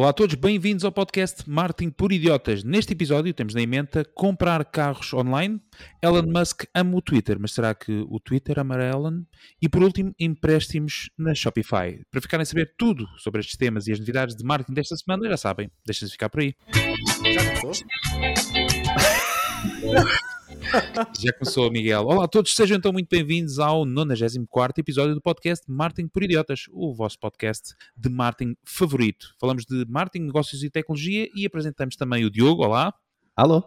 Olá a todos, bem-vindos ao podcast Marketing por Idiotas. Neste episódio temos na emenda comprar carros online. Elon Musk ama o Twitter, mas será que o Twitter amará Elon? E por último, empréstimos na Shopify. Para ficarem a saber tudo sobre estes temas e as novidades de marketing desta semana, já sabem, deixem-se ficar por aí. Já começou? Já começou, Miguel. Olá a todos, sejam então muito bem-vindos ao 94 episódio do podcast Marketing por Idiotas, o vosso podcast de marketing favorito. Falamos de marketing, negócios e tecnologia e apresentamos também o Diogo. Olá. Alô.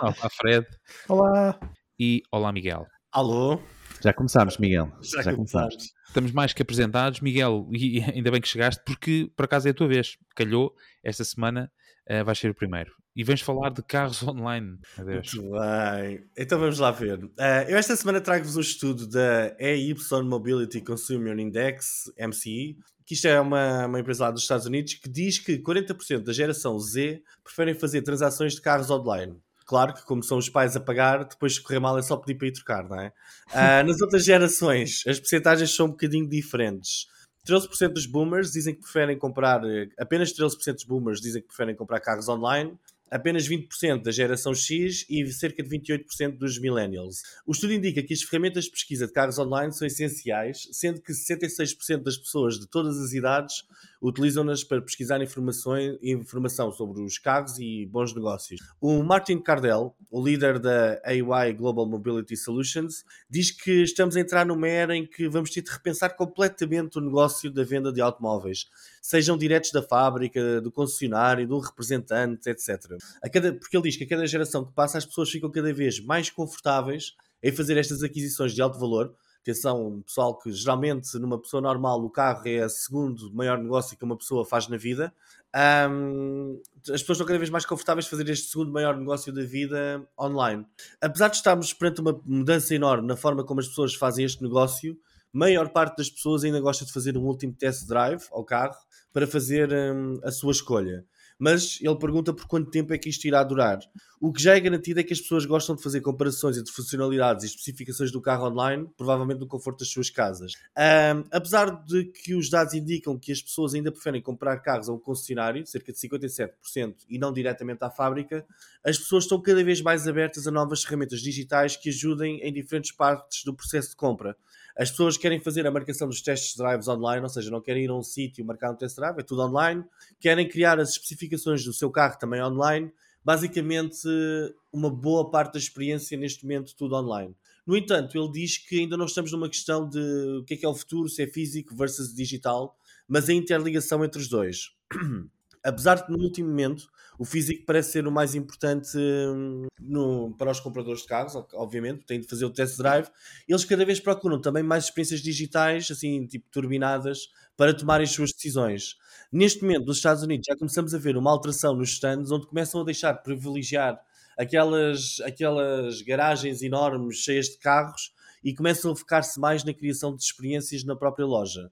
Olá, Fred. Olá. E olá, Miguel. Alô. Já começámos, Miguel. Já, Já começámos. Estamos mais que apresentados, Miguel, e ainda bem que chegaste, porque por acaso é a tua vez. Calhou esta semana uh, vais ser o primeiro. E vens falar de carros online. Adeus. Muito bem. Então vamos lá ver. Uh, eu esta semana trago-vos um estudo da EY Mobility Consumer Index, MCI, que isto é uma, uma empresa lá dos Estados Unidos, que diz que 40% da geração Z preferem fazer transações de carros online. Claro que, como são os pais a pagar, depois se correr mal é só pedir para ir trocar, não é? Uh, nas outras gerações, as percentagens são um bocadinho diferentes. 13% dos boomers dizem que preferem comprar, eh, apenas 13% dos boomers dizem que preferem comprar carros online apenas 20% da geração X e cerca de 28% dos millennials. O estudo indica que as ferramentas de pesquisa de carros online são essenciais, sendo que 66% das pessoas de todas as idades utilizam-nas para pesquisar informação sobre os carros e bons negócios. O Martin Cardell, o líder da AY Global Mobility Solutions, diz que estamos a entrar numa era em que vamos ter de repensar completamente o negócio da venda de automóveis, sejam diretos da fábrica, do concessionário, do representante, etc. Cada, porque ele diz que a cada geração que passa as pessoas ficam cada vez mais confortáveis em fazer estas aquisições de alto valor, atenção, pessoal, que geralmente numa pessoa normal o carro é o segundo maior negócio que uma pessoa faz na vida. Um, as pessoas estão cada vez mais confortáveis de fazer este segundo maior negócio da vida online. Apesar de estarmos perante uma mudança enorme na forma como as pessoas fazem este negócio, maior parte das pessoas ainda gosta de fazer um último test drive ao carro para fazer um, a sua escolha mas ele pergunta por quanto tempo é que isto irá durar. O que já é garantido é que as pessoas gostam de fazer comparações entre funcionalidades e especificações do carro online, provavelmente no conforto das suas casas. Um, apesar de que os dados indicam que as pessoas ainda preferem comprar carros a um concessionário, cerca de 57%, e não diretamente à fábrica, as pessoas estão cada vez mais abertas a novas ferramentas digitais que ajudem em diferentes partes do processo de compra. As pessoas querem fazer a marcação dos testes drives online, ou seja, não querem ir a um sítio marcar um test drive, é tudo online. Querem criar as especificações do seu carro também online. Basicamente, uma boa parte da experiência neste momento tudo online. No entanto, ele diz que ainda não estamos numa questão de o que é que é o futuro, se é físico versus digital, mas a interligação entre os dois. Apesar de no último momento o físico parece ser o mais importante hum, no, para os compradores de carros, obviamente, têm de fazer o test drive. Eles cada vez procuram também mais experiências digitais, assim, tipo turbinadas, para tomarem as suas decisões. Neste momento, nos Estados Unidos, já começamos a ver uma alteração nos stands, onde começam a deixar de privilegiar aquelas, aquelas garagens enormes cheias de carros e começam a focar-se mais na criação de experiências na própria loja.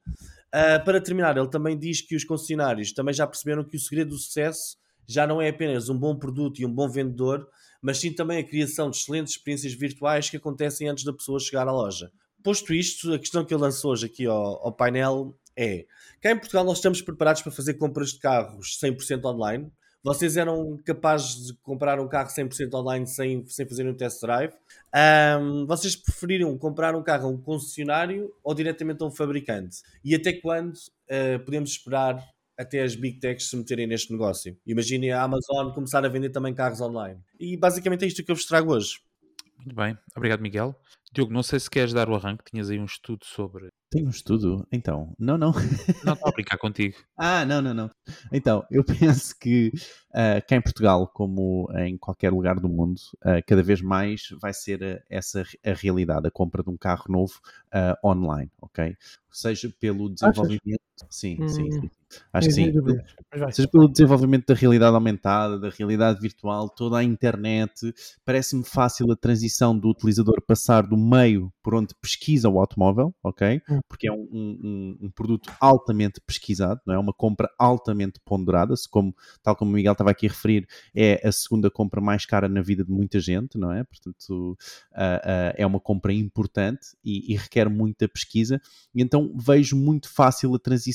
Uh, para terminar, ele também diz que os concessionários também já perceberam que o segredo do sucesso já não é apenas um bom produto e um bom vendedor, mas sim também a criação de excelentes experiências virtuais que acontecem antes da pessoa chegar à loja. Posto isto, a questão que eu lanço hoje aqui ao, ao painel é: cá em Portugal nós estamos preparados para fazer compras de carros 100% online. Vocês eram capazes de comprar um carro 100% online sem, sem fazer um test drive? Um, vocês preferiram comprar um carro a um concessionário ou diretamente a um fabricante? E até quando uh, podemos esperar até as big techs se meterem neste negócio. Imaginem a Amazon começar a vender também carros online. E basicamente é isto que eu vos trago hoje. Muito bem, obrigado Miguel. Diogo, não sei se queres dar o arranque, tinhas aí um estudo sobre. Tem um estudo? Então, não, não. Não estou a brincar contigo. ah, não, não, não. Então, eu penso que uh, cá em Portugal, como em qualquer lugar do mundo, uh, cada vez mais vai ser uh, essa a realidade, a compra de um carro novo online, ok? Seja pelo desenvolvimento. Sim, hum. sim, sim. Acho que sim. Seja pelo desenvolvimento da realidade aumentada, da realidade virtual, toda a internet, parece-me fácil a transição do utilizador passar do meio por onde pesquisa o automóvel, ok? Hum. Porque é um, um, um, produto altamente pesquisado, não é? Uma compra altamente ponderada, como, tal como o Miguel estava aqui a referir, é a segunda compra mais cara na vida de muita gente, não é? Portanto, uh, uh, é uma compra importante e, e requer muita pesquisa, e então vejo muito fácil a transição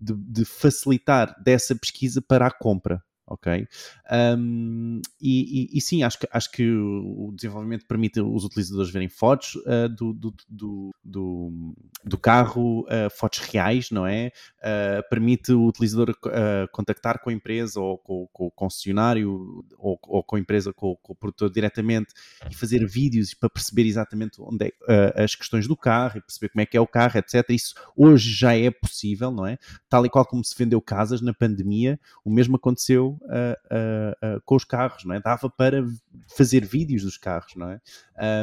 de, de facilitar dessa pesquisa para a compra ok? Um, e, e, e, sim, acho que, acho que o desenvolvimento permite os utilizadores verem fotos uh, do, do, do, do, do carro, uh, fotos reais, não é? Uh, permite o utilizador contactar com a empresa ou com, com o concessionário ou, ou, com a empresa, com, com, o produtor diretamente e fazer vídeos para perceber exatamente onde é, as questões do carro e perceber como é que é o carro, etc. Isso hoje já é possível, não é? Tal e qual como se vendeu casas na pandemia, o mesmo aconteceu uh, uh, com os carros, não é? Dava para fazer vídeos dos carros, não é?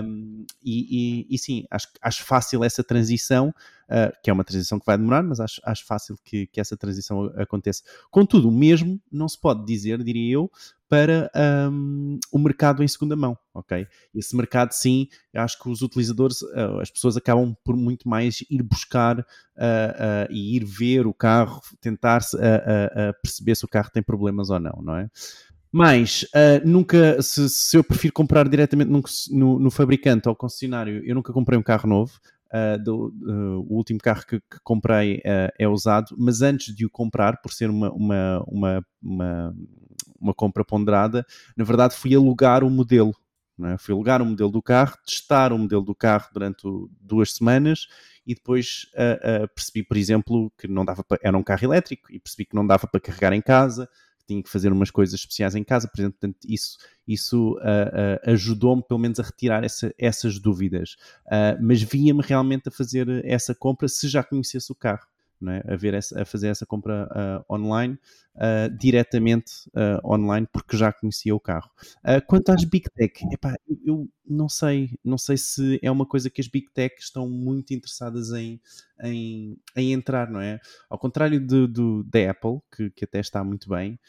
Um, e, e, e, sim, acho, acho fácil essa transição, que é uma transição que vai demorar, mas acho, acho fácil que, que essa transição aconteça. Contudo, o mesmo não se pode dizer, diria eu, para um, o mercado em segunda mão, ok? Esse mercado, sim, acho que os utilizadores, uh, as pessoas acabam por muito mais ir buscar uh, uh, e ir ver o carro, tentar perceber se o carro tem problemas ou não, não é? Mas nunca, se, se, eu prefiro comprar diretamente no, no, no, fabricante ou concessionário, eu nunca comprei um carro novo. Do, o último carro que, que comprei é usado, mas antes de o comprar, por ser uma, uma, uma, uma uma compra ponderada, na verdade fui alugar o modelo. É? Fui alugar o modelo do carro, testar o modelo do carro durante duas semanas e depois uh, uh, percebi, por exemplo, que não dava para, era um carro elétrico e percebi que não dava para carregar em casa, tinha que fazer umas coisas especiais em casa, por exemplo, portanto, isso, isso uh, ajudou-me pelo menos a retirar essa, essas dúvidas. mas via-me realmente a fazer essa compra se já conhecesse o carro é? a, ver essa, a fazer essa compra uh, online, uh, diretamente uh, online, porque já conhecia o carro. quanto às Big Tech, epá, eu, não sei, não sei se é uma coisa que as Big Tech estão muito interessadas em, em, em entrar, não é? Ao contrário do da Apple, que, que até está muito bem,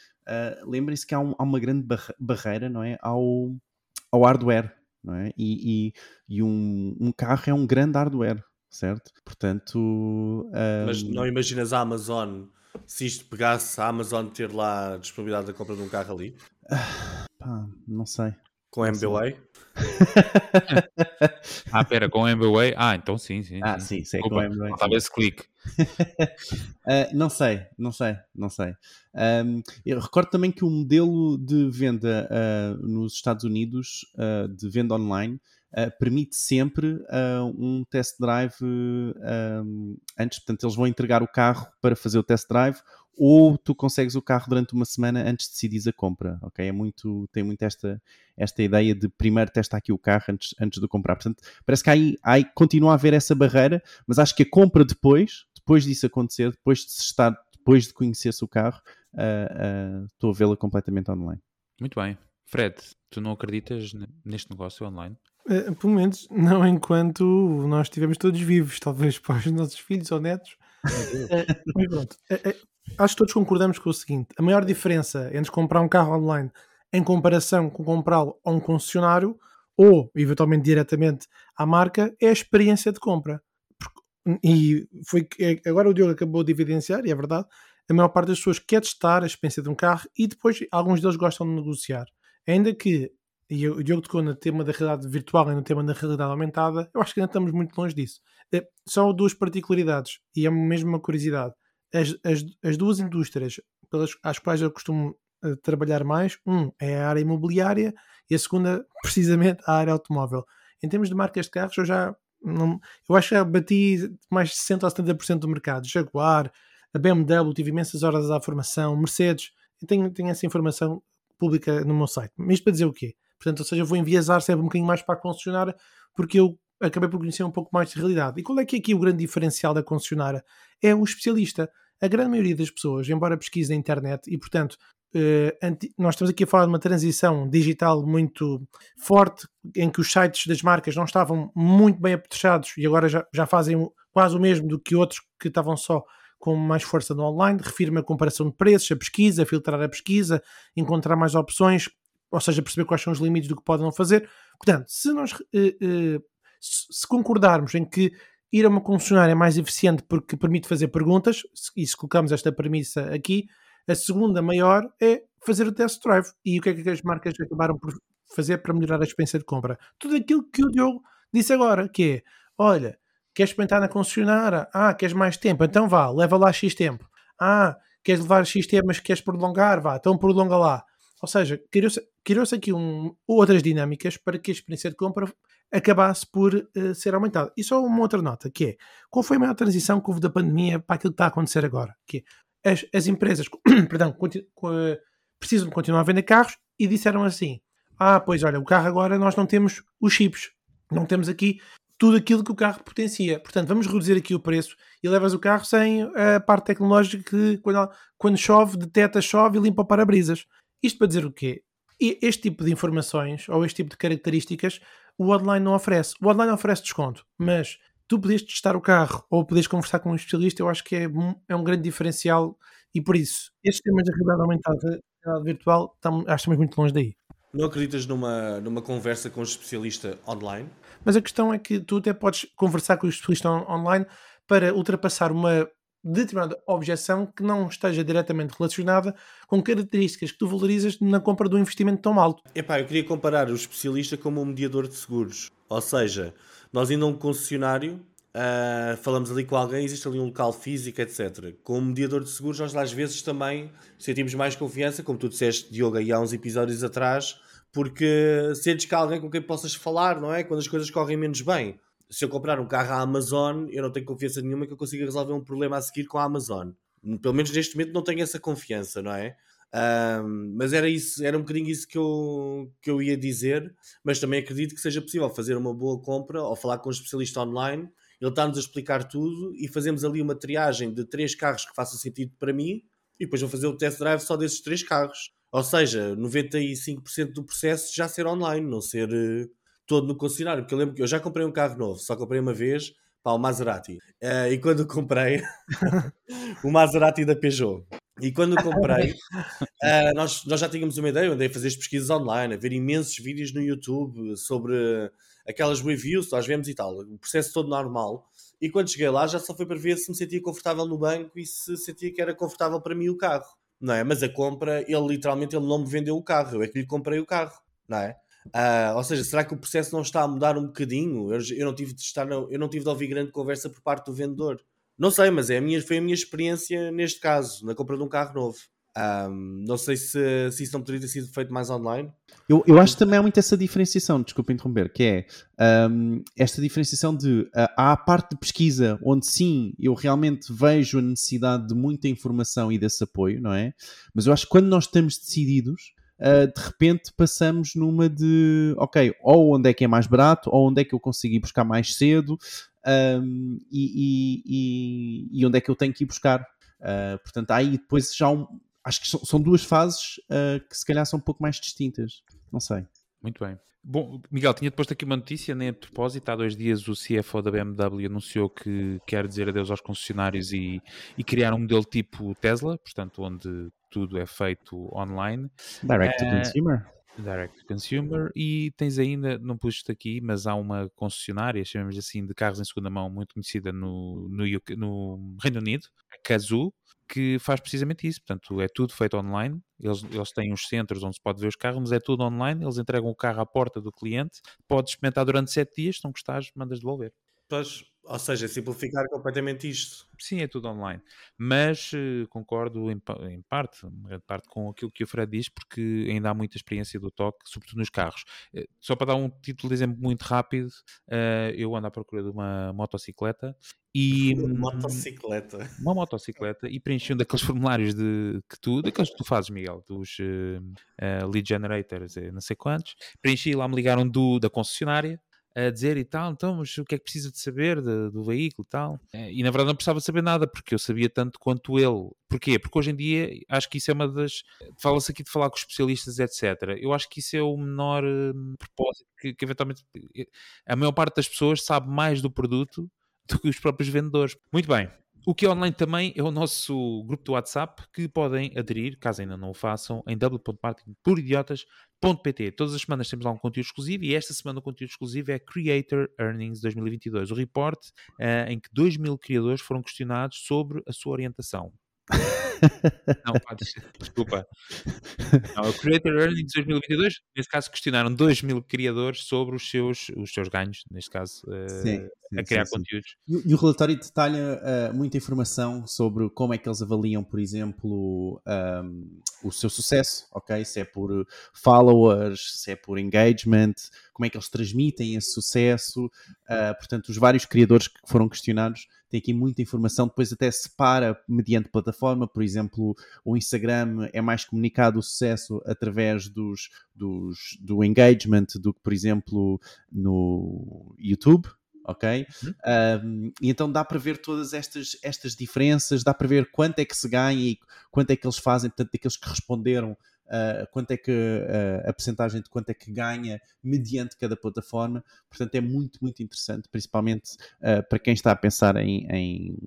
lembrem-se que há, um, há, uma grande barreira, não é? Ao, ao hardware, não é? E, e, e um, um carro é um grande hardware certo? Portanto. Um... Mas não imaginas a Amazon se isto pegasse a Amazon ter lá a disponibilidade da compra de um carro ali? pá, não sei. Com não MBWay? ah, pera, com MBWay? Ah, então sim, sim. Ah, sim, sim, Opa, com MBWay. Talvez esse clique. uh, não sei, não sei, não sei. Um, eu recordo também que o modelo de venda uh, nos Estados Unidos, uh, de venda online, uh, permite sempre uh, um test drive um, antes, portanto, eles vão entregar o carro para fazer o test drive ou tu consegues o carro durante uma semana antes de decidir a compra, ok? É muito, tem muito esta, esta ideia de primeiro testar aqui o carro antes, antes de comprar. Portanto, parece que aí, aí continua a haver essa barreira, mas acho que a compra depois, depois disso acontecer, depois de estar, depois de conhecer-se o carro, uh, uh, estou a vê-la completamente online. Muito bem. Fred, tu não acreditas neste negócio online? Uh, pelo menos não enquanto nós estivermos todos vivos, talvez para os nossos filhos ou netos. uh, mas pronto, uh, acho que todos concordamos com o seguinte: a maior diferença entre comprar um carro online em comparação com comprá-lo a um concessionário ou eventualmente diretamente à marca é a experiência de compra. E foi que agora o Diogo acabou de evidenciar, e é verdade, a maior parte das pessoas quer testar a experiência de um carro e depois alguns deles gostam de negociar. Ainda que e o Diogo tocou no tema da realidade virtual e no tema da realidade aumentada, eu acho que ainda estamos muito longe disso. É, só duas particularidades, e é mesmo uma curiosidade. As, as, as duas indústrias pelas às quais eu costumo uh, trabalhar mais, um é a área imobiliária e a segunda, precisamente, a área automóvel. Em termos de marcas de carros, eu já não, eu acho que já bati mais de 60 ou 70% do mercado. Jaguar, a BMW, tive imensas horas à formação, Mercedes, eu tenho, tenho essa informação pública no meu site. Isto para dizer o quê? Portanto, ou seja, vou enviesar sempre um bocadinho mais para a concessionária porque eu acabei por conhecer um pouco mais de realidade. E qual é que é aqui o grande diferencial da concessionária? É o especialista. A grande maioria das pessoas, embora pesquise na internet, e portanto, eh, nós estamos aqui a falar de uma transição digital muito forte, em que os sites das marcas não estavam muito bem apetrechados e agora já, já fazem quase o mesmo do que outros que estavam só com mais força no online, refirma a comparação de preços, a pesquisa, filtrar a pesquisa, encontrar mais opções, ou seja, perceber quais são os limites do que podem fazer. Portanto, se nós eh, eh, se concordarmos em que ir a uma concessionária é mais eficiente porque permite fazer perguntas, e se colocamos esta premissa aqui, a segunda maior é fazer o test drive. E o que é que as marcas acabaram por fazer para melhorar a experiência de compra? Tudo aquilo que o Diogo disse agora, que é, olha, queres experimentar na concessionária? Ah, queres mais tempo? Então vá, leva lá X tempo. Ah, queres levar X tempo, mas queres prolongar? Vá, então prolonga lá. Ou seja, criou-se criou aqui um, outras dinâmicas para que a experiência de compra acabasse por uh, ser aumentada. E só uma outra nota, que é, qual foi a maior transição que houve da pandemia para aquilo que está a acontecer agora? Que é, as, as empresas, perdão, precisam de continuar a vender carros e disseram assim, ah, pois olha, o carro agora nós não temos os chips, não temos aqui tudo aquilo que o carro potencia. Portanto, vamos reduzir aqui o preço e levas o carro sem a parte tecnológica que quando, quando chove, deteta, chove e limpa o para-brisas. Isto para dizer o quê? Este tipo de informações ou este tipo de características o online não oferece. O online oferece desconto, mas tu podes testar o carro ou podes conversar com um especialista, eu acho que é, é um grande diferencial e por isso, estes temas de realidade aumentada, realidade virtual, acho que estamos muito longe daí. Não acreditas numa, numa conversa com um especialista online? Mas a questão é que tu até podes conversar com o especialista online para ultrapassar uma determinada objeção que não esteja diretamente relacionada com características que tu valorizas na compra de um investimento tão alto. Epá, eu queria comparar o especialista como um mediador de seguros. Ou seja, nós indo a um concessionário, uh, falamos ali com alguém, existe ali um local físico, etc. Com um mediador de seguros, nós às vezes também sentimos mais confiança, como tu disseste, Diogo, aí há uns episódios atrás, porque sentes que há alguém com quem possas falar, não é? Quando as coisas correm menos bem se eu comprar um carro à Amazon, eu não tenho confiança nenhuma que eu consiga resolver um problema a seguir com a Amazon. Pelo menos neste momento não tenho essa confiança, não é? Um, mas era isso, era um bocadinho isso que eu, que eu ia dizer, mas também acredito que seja possível fazer uma boa compra ou falar com um especialista online, ele está-nos a explicar tudo e fazemos ali uma triagem de três carros que façam sentido para mim e depois vou fazer o test drive só desses três carros. Ou seja, 95% do processo já ser online, não ser uh, todo no concessionário, porque eu lembro que eu já comprei um carro novo, só comprei uma vez, para o Maserati. Uh, e quando comprei o Maserati da Peugeot. E quando comprei, uh, nós, nós já tínhamos uma ideia, eu andei a fazer as pesquisas online, a ver imensos vídeos no YouTube sobre aquelas reviews que nós vemos e tal, o processo todo normal. E quando cheguei lá, já só foi para ver se me sentia confortável no banco e se sentia que era confortável para mim o carro, não é? Mas a compra, ele literalmente ele não me vendeu o carro, eu é que lhe comprei o carro, não é? Uh, ou seja, será que o processo não está a mudar um bocadinho? Eu, eu, não tive de estar, eu não tive de ouvir grande conversa por parte do vendedor. Não sei, mas é a minha, foi a minha experiência neste caso, na compra de um carro novo. Um, não sei se, se isso não poderia ter sido feito mais online. Eu, eu acho que também há muito essa diferenciação, desculpa interromper, que é um, esta diferenciação de uh, há a parte de pesquisa onde sim eu realmente vejo a necessidade de muita informação e desse apoio, não é? Mas eu acho que quando nós estamos decididos, uh, de repente passamos numa de, ok, ou onde é que é mais barato, ou onde é que eu consigo ir buscar mais cedo, um, e, e, e, onde é que eu tenho que ir buscar. Uh, portanto, aí depois já um, acho que são, são duas fases uh, que se calhar são um pouco mais distintas. Não sei. Muito bem. Bom, Miguel, tinha depois aqui uma notícia, nem a propósito, há dois dias o CFO da BMW anunciou que quer dizer adeus aos concessionários e, e criar um modelo tipo Tesla, portanto, onde tudo é feito online. Direct to uh, consumer. Direct to consumer. E tens ainda, não pus aqui, mas há uma concessionária, chamamos assim, de carros em segunda mão, muito conhecida no, no, UK, no Reino Unido, a Kazoo, que faz precisamente isso. Portanto, é tudo feito online. Eles, eles têm uns centros onde se pode ver os carros, mas é tudo online. Eles entregam o carro à porta do cliente. Podes experimentar durante sete dias. Se não gostares, mandas devolver. Pois, ou seja, simplificar completamente isto. Sim, é tudo online. Mas uh, concordo em, em, parte, em parte com aquilo que o Fred diz, porque ainda há muita experiência do toque, sobretudo nos carros. Uh, só para dar um título de exemplo muito rápido, uh, eu ando à procura de uma motocicleta e uma motocicleta uma motocicleta e preenchi um daqueles formulários de que tu daqueles que tu fazes Miguel dos lead generators não sei quantos preenchi lá me ligaram do da concessionária a dizer e tal, então, mas o que é que precisa de saber de, do veículo e tal? É, e na verdade não precisava saber nada, porque eu sabia tanto quanto ele. Porquê? Porque hoje em dia acho que isso é uma das. Fala-se aqui de falar com especialistas, etc. Eu acho que isso é o menor hum, propósito, que, que eventualmente a maior parte das pessoas sabe mais do produto do que os próprios vendedores. Muito bem, o que é online também é o nosso grupo do WhatsApp que podem aderir, caso ainda não o façam, em w.marketingpuridiotas.pt. Todas as semanas temos lá um conteúdo exclusivo e esta semana o conteúdo exclusivo é Creator Earnings 2022, o report uh, em que 2 mil criadores foram questionados sobre a sua orientação. Não, pá, desculpa. Não, o Creator Earnings 2022, nesse caso, questionaram 2 mil criadores sobre os seus, os seus ganhos, neste caso, uh, Sim, a criar sim, sim. conteúdos. E, e o relatório detalha uh, muita informação sobre como é que eles avaliam, por exemplo, um, o seu sucesso, ok? Se é por followers, se é por engagement, como é que eles transmitem esse sucesso. Uh, portanto, os vários criadores que foram questionados têm aqui muita informação. Depois até separa mediante plataforma, por exemplo, o Instagram é mais comunicado o sucesso através dos, dos do engagement do que, por exemplo, no YouTube, ok? Um, e então dá para ver todas estas, estas diferenças, dá para ver quanto é que se ganha e quanto é que eles fazem, portanto, daqueles que responderam, uh, quanto é que uh, a percentagem de quanto é que ganha mediante cada plataforma. Portanto, é muito, muito interessante, principalmente uh, para quem está a pensar em, em,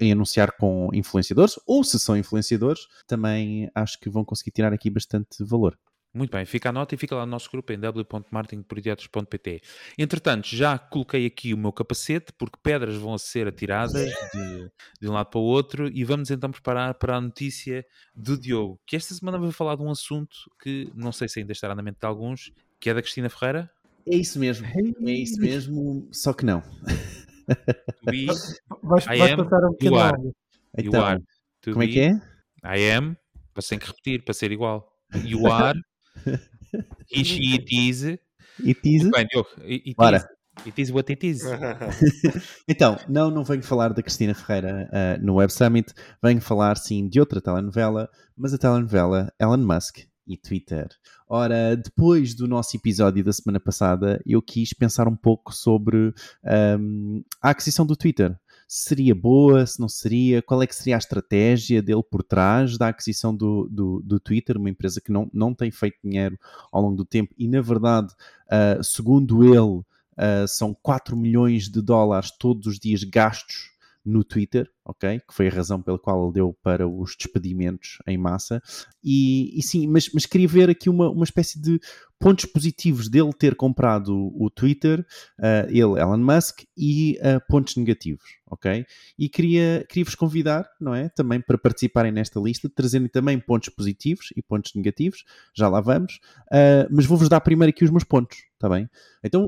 em anunciar com influenciadores, ou se são influenciadores, também acho que vão conseguir tirar aqui bastante valor. Muito bem, fica a nota e fica lá no nosso grupo em w.marketingporidiotas.pt. Entretanto, já coloquei aqui o meu capacete, porque pedras vão ser atiradas de, de, um lado para o outro, e vamos então preparar para a notícia do Diogo, que esta semana vai falar de um assunto que não sei se ainda estará na mente de alguns, que é da Cristina Ferreira. É isso mesmo, é isso mesmo, só que não. We, Vais, passar um pequeno áudio. you Então, como é que é? I am, você tem que repetir para ser igual. You are, she, it is. It is? Bem, Diogo, it, it Bora. is. It is what it is. Então, não, não venho falar da Cristina Ferreira uh, no Web Summit, venho falar sim de outra telenovela, mas a telenovela Elon Musk e Twitter. Ora, depois do nosso episódio da semana passada, eu quis pensar um pouco sobre um, a aquisição do Twitter. Se seria boa, se não seria, qual é que seria a estratégia dele por trás da aquisição do, do, do Twitter, uma empresa que não, não tem feito dinheiro ao longo do tempo? E, na verdade, uh, segundo ele, Uh, são 4 milhões de dólares todos os dias gastos no Twitter, ok? Que foi a razão pela qual ele deu para os despedimentos em massa. E, e sim, mas, mas queria ver aqui uma, uma espécie de pontos positivos dele ter comprado o Twitter, uh, ele, Elon Musk, e uh, pontos negativos, ok? E queria, queria vos convidar, não é? Também para participarem nesta lista, trazendo também pontos positivos e pontos negativos, já lá vamos, uh, mas vou-vos dar primeiro aqui os meus pontos, está bem? Então,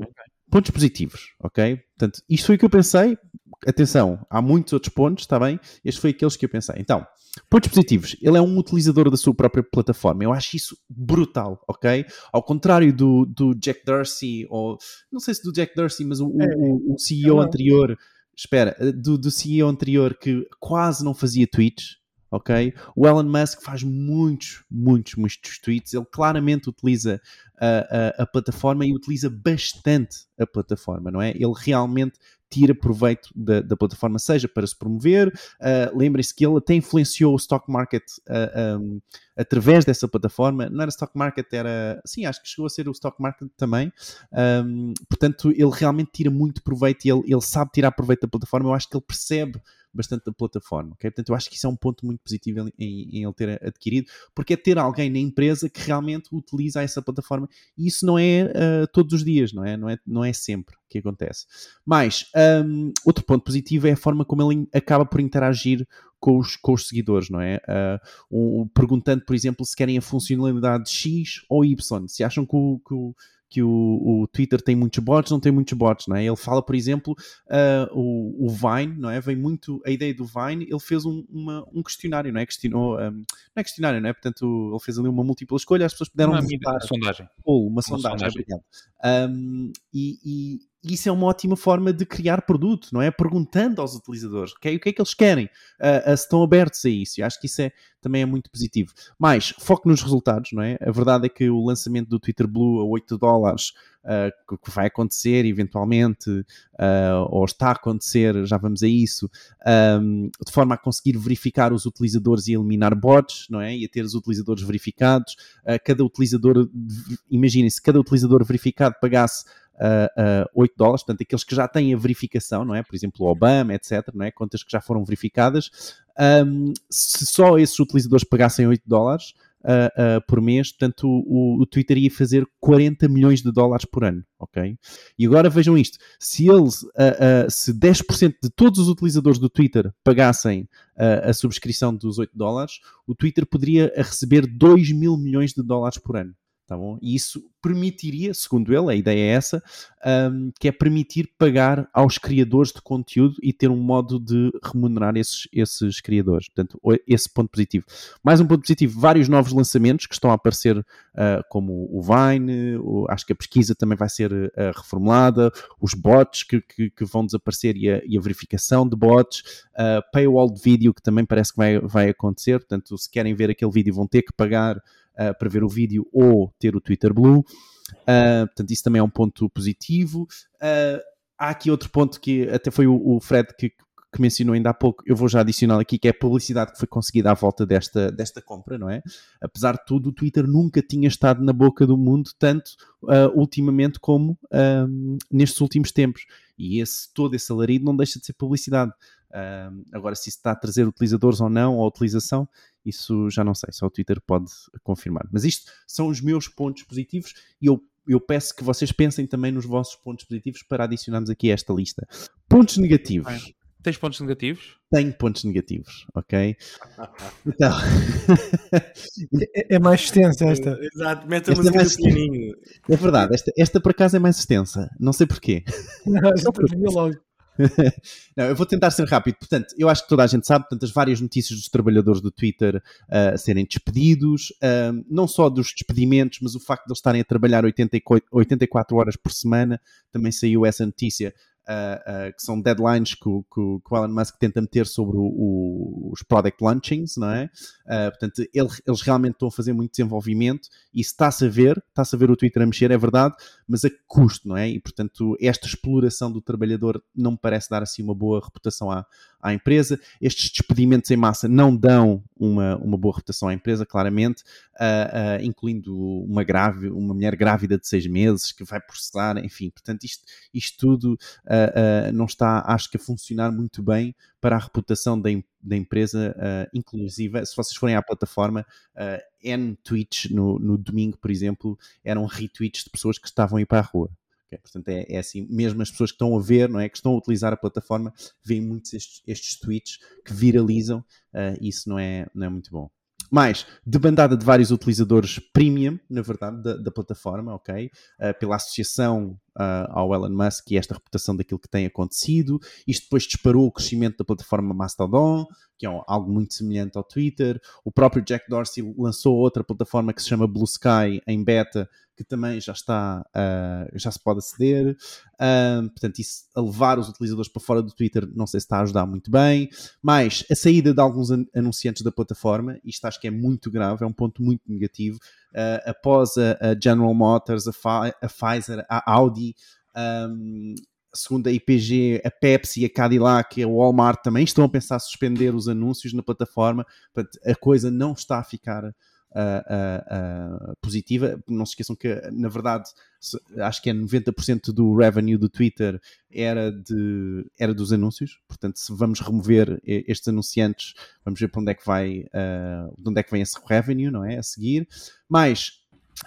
pontos positivos, ok? Portanto, isto foi o que eu pensei. Atenção, há muitos outros pontos, está bem? Este foi aqueles que eu pensei. Então, pontos positivos. Ele é um utilizador da sua própria plataforma. Eu acho isso brutal, ok? Ao contrário do, do Jack Dorsey, ou não sei se do Jack Dorsey, mas o, o, o CEO anterior, espera, do, do CEO anterior que quase não fazia tweets, ok? O Elon Musk faz muitos, muitos, muitos tweets. Ele claramente utiliza a, a, a, plataforma e utiliza bastante a plataforma, não é? Ele realmente tira proveito da, da plataforma, seja para se promover. Uh, Lembrem-se que ele até influenciou o stock market uh, um, através dessa plataforma. Não era stock market, era. Sim, acho que chegou a ser o stock market também. Um, portanto, ele realmente tira muito proveito e ele, ele sabe tirar proveito da plataforma. Eu acho que ele percebe bastante da plataforma, ok? Portanto, eu acho que isso é um ponto muito positivo em, em, ele ter adquirido, porque é ter alguém na empresa que realmente utiliza essa plataforma e isso não é uh, todos os dias, não é? Não é, não é sempre que acontece. Mas, um, outro ponto positivo é a forma como ele acaba por interagir com os, com os seguidores, não é? Uh, perguntando, por exemplo, se querem a funcionalidade X ou Y, se acham que o, que o que o, o, Twitter tem muitos bots, não tem muitos bots, não é? Ele fala, por exemplo, uh, o, o, Vine, não é? Vem muito a ideia do Vine, ele fez um, uma, um questionário, não é? Questionou, um, não é questionário, não é? Portanto, ele fez ali uma múltipla escolha, as pessoas puderam uma votar. sondagem. Ou uma, uma sondagem, sondagem. obrigado. Um, e, e isso é uma ótima forma de criar produto, não é? Perguntando aos utilizadores okay? o que é que eles querem, uh, uh, se estão abertos a isso. Eu acho que isso é, também é muito positivo. Mas foco nos resultados, não é? A verdade é que o lançamento do Twitter Blue a 8 dólares, uh, que vai acontecer eventualmente, ou está a acontecer, já vamos a isso, um, de forma a conseguir verificar os utilizadores e eliminar bots, não é? E a ter os utilizadores verificados. cada utilizador, imaginem-se, cada utilizador verificado pagasse uh, 8 dólares, portanto, aqueles que já têm a verificação, não é? Por exemplo, o Obama, etc., não é? Contas que já foram verificadas. Um, se só esses utilizadores pagassem 8 dólares, uh, uh, por mês, portanto o, o, Twitter ia fazer 40 milhões de dólares por ano, ok? E agora vejam isto, se eles, uh, se 10% de todos os utilizadores do Twitter pagassem a subscrição dos 8 dólares, o Twitter poderia receber 2 mil milhões de dólares por ano. Tá bom? E isso permitiria, segundo ele, a ideia é essa, um, que é permitir pagar aos criadores de conteúdo e ter um modo de remunerar esses, esses criadores. Portanto, esse ponto positivo. Mais um ponto positivo, vários novos lançamentos que estão a aparecer, uh, como o Vine, o, acho que a pesquisa também vai ser uh, reformulada, os bots que, que, que vão desaparecer e a, e a, verificação de bots, uh, paywall de vídeo que também parece que vai, vai acontecer, portanto, se querem ver aquele vídeo vão ter que pagar uh, para ver o vídeo ou ter o Twitter Blue. Uh, portanto, isso também é um ponto positivo. Uh, há aqui outro ponto que até foi o, o Fred que, que mencionou ainda há pouco, eu vou já adicionar aqui, que é a publicidade que foi conseguida à volta desta, desta compra, não é? Apesar de tudo, o Twitter nunca tinha estado na boca do mundo, tanto uh, ultimamente como uh, nestes últimos tempos. E esse, todo esse alarido não deixa de ser publicidade. Uh, agora, se isso está a trazer utilizadores ou não, ou utilização, isso já não sei, só o Twitter pode confirmar. Mas isto são os meus pontos positivos e eu, eu peço que vocês pensem também nos vossos pontos positivos para adicionarmos aqui a esta lista. Pontos negativos. Tens pontos negativos? Tenho pontos negativos, ok? Então. é, é, mais extensa esta. Exato, mete a música é mais pequenininho. É verdade, esta, esta por acaso é mais extensa. Não sei porquê. Não, Só porque... logo. não, eu vou tentar ser rápido. Portanto, eu acho que toda a gente sabe, portanto, as várias notícias dos trabalhadores do Twitter uh, serem despedidos, uh, não só dos despedimentos, mas o facto de eles estarem a trabalhar 84 horas por semana, também saiu essa notícia uh, uh, que são deadlines que o, que, que o, Elon Musk tenta meter sobre o, os product launchings, não é? Uh, portanto, ele, eles realmente estão a fazer muito desenvolvimento e está-se a ver, está-se a ver o Twitter a mexer, é verdade, mas a custo, não é? E, portanto, esta exploração do trabalhador não me parece dar assim uma boa reputação à, à empresa. Estes despedimentos em massa não dão uma, uma boa reputação à empresa, claramente, uh, uh, incluindo uma, grave, uma mulher grávida de seis meses que vai processar, enfim, portanto, isto, isto tudo uh, não está, acho que, a funcionar muito bem para a reputação da, da empresa, inclusive, se vocês forem à plataforma, N tweets no, no domingo, por exemplo, eram retweets de pessoas que estavam a ir para a rua. Okay? Portanto, é, é, assim, mesmo as pessoas que estão a ver, não é? Que estão a utilizar a plataforma, veem muitos estes, estes tweets que viralizam, uh, isso não é, não é muito bom. Mais, debandada de vários utilizadores premium, na verdade, da, da plataforma, ok? Uh, pela associação uh, ao Elon Musk e esta reputação daquilo que tem acontecido. Isto depois disparou o crescimento da plataforma Mastodon, que é algo muito semelhante ao Twitter. O próprio Jack Dorsey lançou outra plataforma que se chama Blue Sky em beta, que também já está, uh, já se pode aceder. Uh, portanto, isso a levar os utilizadores para fora do Twitter, não sei se está a ajudar muito bem. Mas a saída de alguns anunciantes da plataforma, isto acho que é muito grave, é um ponto muito negativo. Uh, após a, a, General Motors, a, a, Pfizer, a Audi. Um, segundo a IPG, a Pepsi, a Cadillac a Walmart também estão a pensar suspender os anúncios na plataforma. Portanto, a coisa não está a ficar uh, uh, positiva. Não se esqueçam que, na verdade, acho que é 90% do revenue do Twitter era, de, era dos anúncios. Portanto, se vamos remover estes anunciantes, vamos ver para onde é que vai, de onde é que vem esse revenue, não é? A seguir. Mas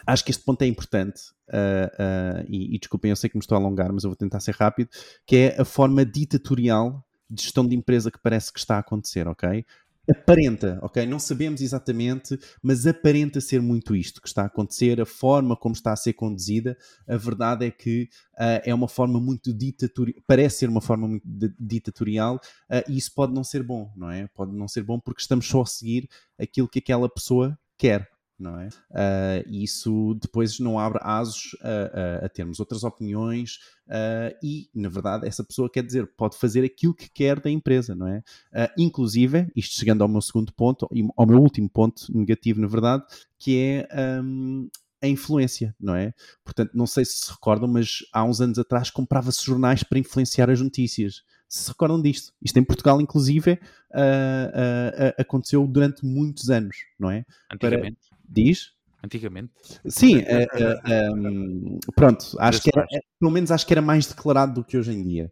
acho que este ponto é importante. Uh, uh, e, e, desculpem, eu sei que me estou a alongar, mas eu vou tentar ser rápido, que é a forma ditatorial de gestão de empresa que parece que está a acontecer, ok? Aparenta, ok? Não sabemos exatamente, mas aparenta ser muito isto que está a acontecer, a forma como está a ser conduzida. A verdade é que uh, é uma forma muito ditatorial, parece ser uma forma muito ditatorial, uh, e isso pode não ser bom, não é? Pode não ser bom porque estamos só a seguir aquilo que aquela pessoa quer, não é? Uh, isso depois não abre asos a, a, a termos outras opiniões uh, e, na verdade, essa pessoa quer dizer, pode fazer aquilo que quer da empresa, não é? Uh, inclusive, isto chegando ao meu segundo ponto, ao meu último ponto negativo, na verdade, que é um, a influência, não é? Portanto, não sei se se recordam, mas há uns anos atrás comprava-se jornais para influenciar as notícias se recordam disto. Isto em Portugal, inclusive, uh, uh, uh, aconteceu durante muitos anos, não é? Antigamente. Para... Diz? antigamente. Sim, uh, uh, um, pronto, acho que era, pelo menos acho que era mais declarado do que hoje em dia.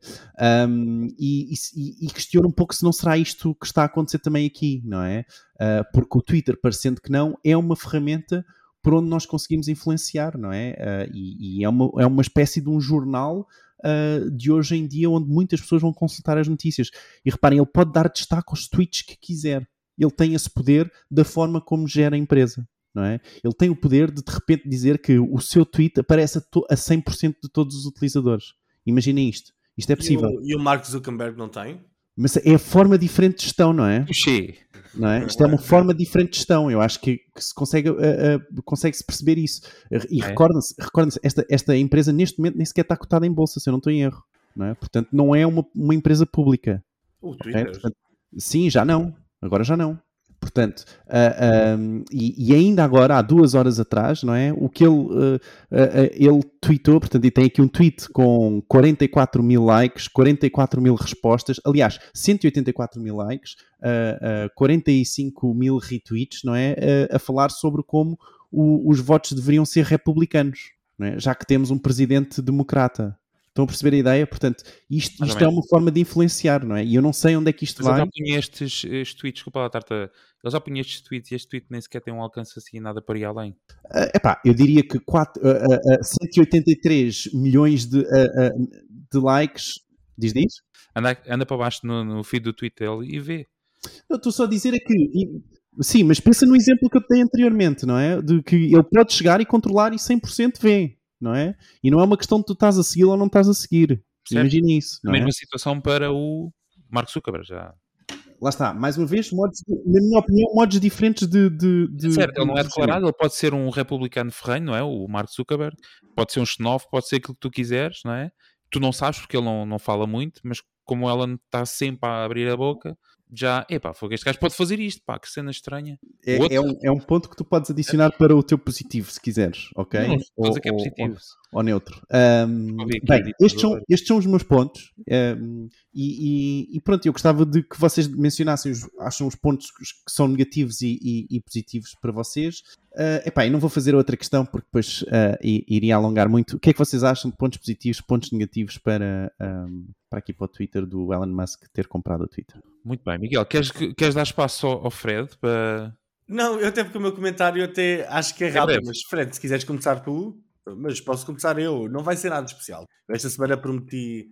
Um, e, e, e questiono um pouco se não será isto que está a acontecer também aqui, não é? Uh, porque o Twitter, parecendo que não, é uma ferramenta por onde nós conseguimos influenciar, não é? e, e é, uma, é uma espécie de um jornal uh, de hoje em dia, onde muitas pessoas vão consultar as notícias. E reparem, ele pode dar destaque aos tweets que quiser. Ele tem esse poder da forma como gera a empresa. Não é? Ele tem o poder de de repente dizer que o seu tweet aparece a, a 100% de todos os utilizadores. Imaginem isto. Isto é possível. E o, e o Mark Zuckerberg não tem? Mas é a forma diferente de gestão, não é? Puxei. Não é? Isto é uma forma diferente de gestão. Eu acho que, que se consegue, uh, uh, consegue -se perceber isso. E é. recordem-se, recordem esta, esta empresa neste momento nem sequer está cotada em bolsa, se eu não estou em erro. Não é? Portanto, não é uma, uma empresa pública. O Twitter. Okay? Portanto, sim, já não. Agora já não. Portanto, uh, ah, um, e, e, ainda agora, há duas horas atrás, não é? O que ele, uh, uh, ele tweetou, portanto, e tem aqui um tweet com 44 mil likes, 44 mil respostas, aliás, 184 mil likes, 45 mil retweets, não é? a falar sobre como o, os votos deveriam ser republicanos, é? já que temos um presidente democrata. Estão a perceber a ideia? Portanto, isto, isto é uma forma de influenciar, não é? E eu não sei onde é que isto Mas vai. Eu já punha estes, estes tweets, desculpa lá, Tarta. Eu já punha estes tweets e este tweet nem sequer tem um alcance assim nada para ir além. Uh, epá, eu diria que quatro, uh, uh, 183 milhões de, de likes. Diz diz? Anda, anda para baixo no, no feed do Twitter e vê. Eu estou só a dizer é que. Sim, mas pensa no exemplo que eu dei anteriormente, não é? De que ele pode chegar e controlar e 100% vê não é? E não é uma questão de tu estás a seguir ou não estás a seguir. Imagina isso. a mesma é? situação para o Mark Zuckerberg já. Lá está, mais uma vez, modos, na minha opinião, modos diferentes de. de, de é certo, de, ele não é declarado, ele pode ser um republicano ferrenho, não é? O Mark Zuckerberg, pode ser um xenófobo, pode ser aquilo que tu quiseres, não é? Tu não sabes porque ele não, não fala muito, mas como ela está sempre a abrir a boca, já, epá, este gajo pode fazer isto, pá, que cena estranha. É, é, um, é um ponto que tu podes adicionar para o teu positivo, se quiseres, ok? Não, ou, que é positivo. Ou, ou neutro. Um, bem, estes são, estes são os meus pontos um, e, e, e, pronto, eu gostava de que vocês mencionassem, os, acham os pontos que são negativos e, e, e positivos para vocês. Uh, epá, e não vou fazer outra questão porque depois uh, iria alongar muito. O que é que vocês acham de pontos positivos, pontos negativos para, um, para aqui para o Twitter do Elon Musk ter comprado o Twitter? Muito bem, Miguel, queres, queres dar espaço ao, ao Fred para. Não, eu até porque o meu comentário até acho que é rápido, é mas Fred, se quiseres começar tu, mas posso começar eu, não vai ser nada especial. Esta semana prometi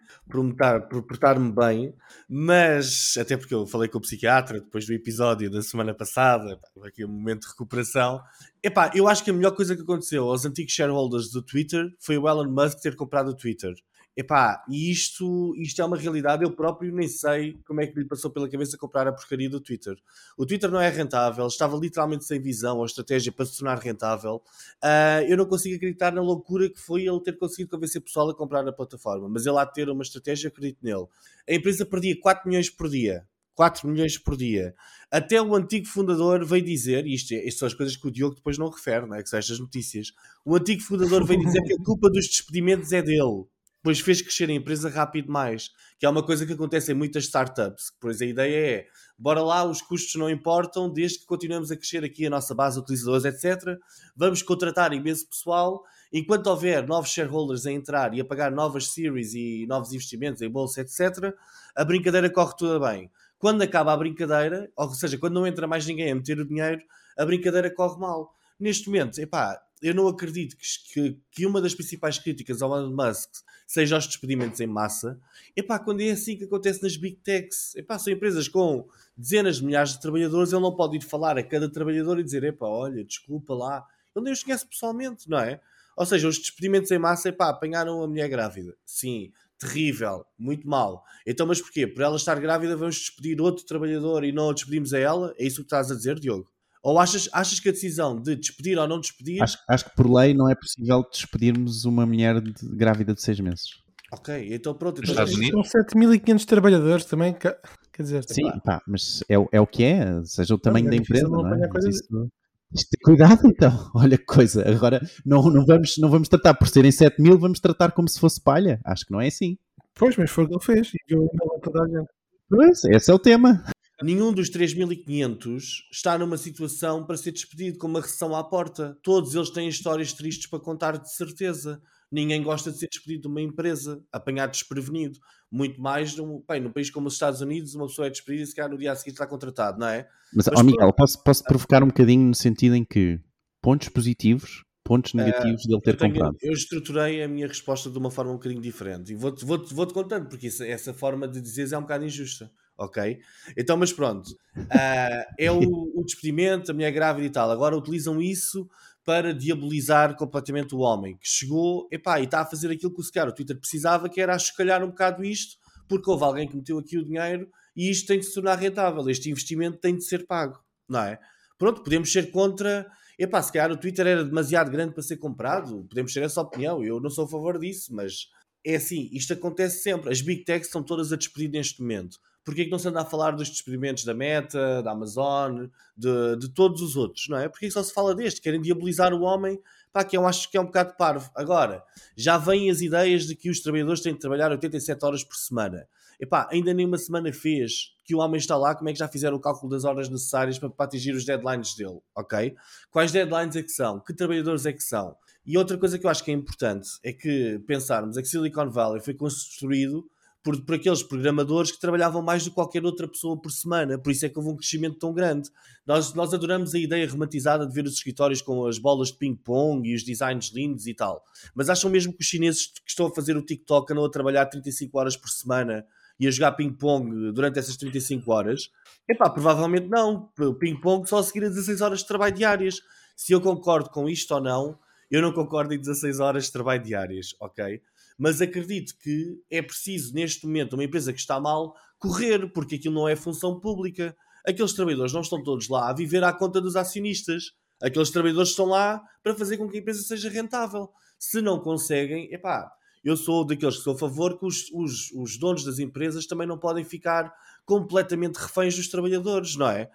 portar-me bem, mas até porque eu falei com o psiquiatra depois do episódio da semana passada, aqui um momento de recuperação. Epá, eu acho que a melhor coisa que aconteceu aos antigos shareholders do Twitter foi o Elon Musk ter comprado o Twitter. Epá, e isto, isto é uma realidade. Eu próprio nem sei como é que lhe passou pela cabeça comprar a porcaria do Twitter. O Twitter não é rentável, estava literalmente sem visão ou estratégia para se tornar rentável. Uh, eu não consigo acreditar na loucura que foi ele ter conseguido convencer o pessoal a comprar a plataforma, mas ele há de ter uma estratégia, acredito nele. A empresa perdia 4 milhões por dia. 4 milhões por dia. Até o antigo fundador veio dizer, isto, é, isto são as coisas que o Diogo depois não refere, não é? que são estas notícias. O antigo fundador veio dizer que a culpa dos despedimentos é dele depois fez crescer a empresa rápido demais, que é uma coisa que acontece em muitas startups. Pois a ideia é, bora lá, os custos não importam, desde que continuemos a crescer aqui a nossa base de utilizadores, etc. Vamos contratar imenso pessoal, enquanto houver novos shareholders a entrar e a pagar novas series e novos investimentos em bolsa, etc., a brincadeira corre tudo bem. Quando acaba a brincadeira, ou seja, quando não entra mais ninguém a meter o dinheiro, a brincadeira corre mal. Neste momento, epá, eu não acredito que, que uma das principais críticas ao Elon Musk seja os despedimentos em massa. Epá, quando é assim que acontece nas Big Techs, epá, são empresas com dezenas de milhares de trabalhadores, ele não pode ir falar a cada trabalhador e dizer, epá, olha, desculpa lá. Ele nem os conhece pessoalmente, não é? Ou seja, os despedimentos em massa, epá, apanharam a mulher grávida. Sim, terrível, muito mal. Então, mas porquê? Por ela estar grávida, vamos despedir outro trabalhador e não a despedimos a ela? É isso que estás a dizer, Diogo? Ou achas, achas que a decisão de despedir ou não despedir. Acho, acho que por lei não é possível despedirmos uma mulher de, grávida de 6 meses. Ok, então pronto. Então, Estados Unidos? São 7.500 trabalhadores também, quer dizer. Sim, pá, mas é, é o que é, seja o tamanho não, é da empresa. Não, não é? Isto, isto, cuidado então, olha que coisa. Agora não, não, vamos, não vamos tratar por serem 7 mil, vamos tratar como se fosse palha. Acho que não é assim. Pois, mas foi o que ele fez e viu toda a gente. Pois, esse é o tema. Nenhum dos 3.500 está numa situação para ser despedido com uma recessão à porta. Todos eles têm histórias tristes para contar de certeza. Ninguém gosta de ser despedido de uma empresa, apanhado desprevenido. Muito mais num, bem, num país como os Estados Unidos, uma pessoa é despedida e se calhar no dia a seguir está contratado, não é? Mas, Mas ó, Miguel, posso, posso provocar um bocadinho no sentido em que pontos positivos pontos negativos uh, dele ter eu tenho, comprado? Eu estruturei a minha resposta de uma forma um bocadinho diferente e vou-te vou -te, vou -te contando, porque isso, essa forma de dizer é um bocado injusta, ok? Então, mas pronto, uh, é o, o, despedimento, a mulher grávida e tal. Agora utilizam isso para diabolizar completamente o homem que chegou epá, e está a fazer aquilo que o, sequer, o Twitter precisava, que era escalhar um bocado isto, porque houve alguém que meteu aqui o dinheiro e isto tem de se tornar rentável. Este investimento tem de ser pago, não é? Pronto, podemos ser contra epá, se calhar o Twitter era demasiado grande para ser comprado, podemos ter essa opinião, eu não sou a favor disso, mas é assim, isto acontece sempre, as big techs estão todas a despedir neste momento. Porquê é que não se anda a falar dos despedimentos da Meta, da Amazon, de, de todos os outros, não é? Porquê que só se fala deste? Querem diabolizar o homem, pá, que eu acho que é um bocado parvo. Agora, já vêm as ideias de que os trabalhadores têm de trabalhar 87 horas por semana. Epá, ainda nem uma semana fez que o homem está lá, como é que já fizeram o cálculo das horas necessárias para, para atingir os deadlines dele, ok? Quais deadlines é que são? Que trabalhadores é que são? E outra coisa que eu acho que é importante é que pensarmos é que Silicon Valley foi construído por, por aqueles programadores que trabalhavam mais do que qualquer outra pessoa por semana, por isso é que houve um crescimento tão grande. Nós, nós adoramos a ideia romantizada de ver os escritórios com as bolas de ping-pong e os designs lindos e tal, mas acham mesmo que os chineses que estão a fazer o TikTok andam a trabalhar 35 horas por semana e a jogar ping-pong durante essas 35 horas? Epá, provavelmente não. Ping-pong só a seguir a 16 horas de trabalho diárias. Se eu concordo com isto ou não, eu não concordo em 16 horas de trabalho diárias, ok? Mas acredito que é preciso, neste momento, uma empresa que está mal, correr, porque aquilo não é função pública. Aqueles trabalhadores não estão todos lá a viver à conta dos acionistas. Aqueles trabalhadores estão lá para fazer com que a empresa seja rentável. Se não conseguem, epá, eu sou daqueles que sou a favor que os, os, os donos das empresas também não podem ficar completamente reféns dos trabalhadores, não é?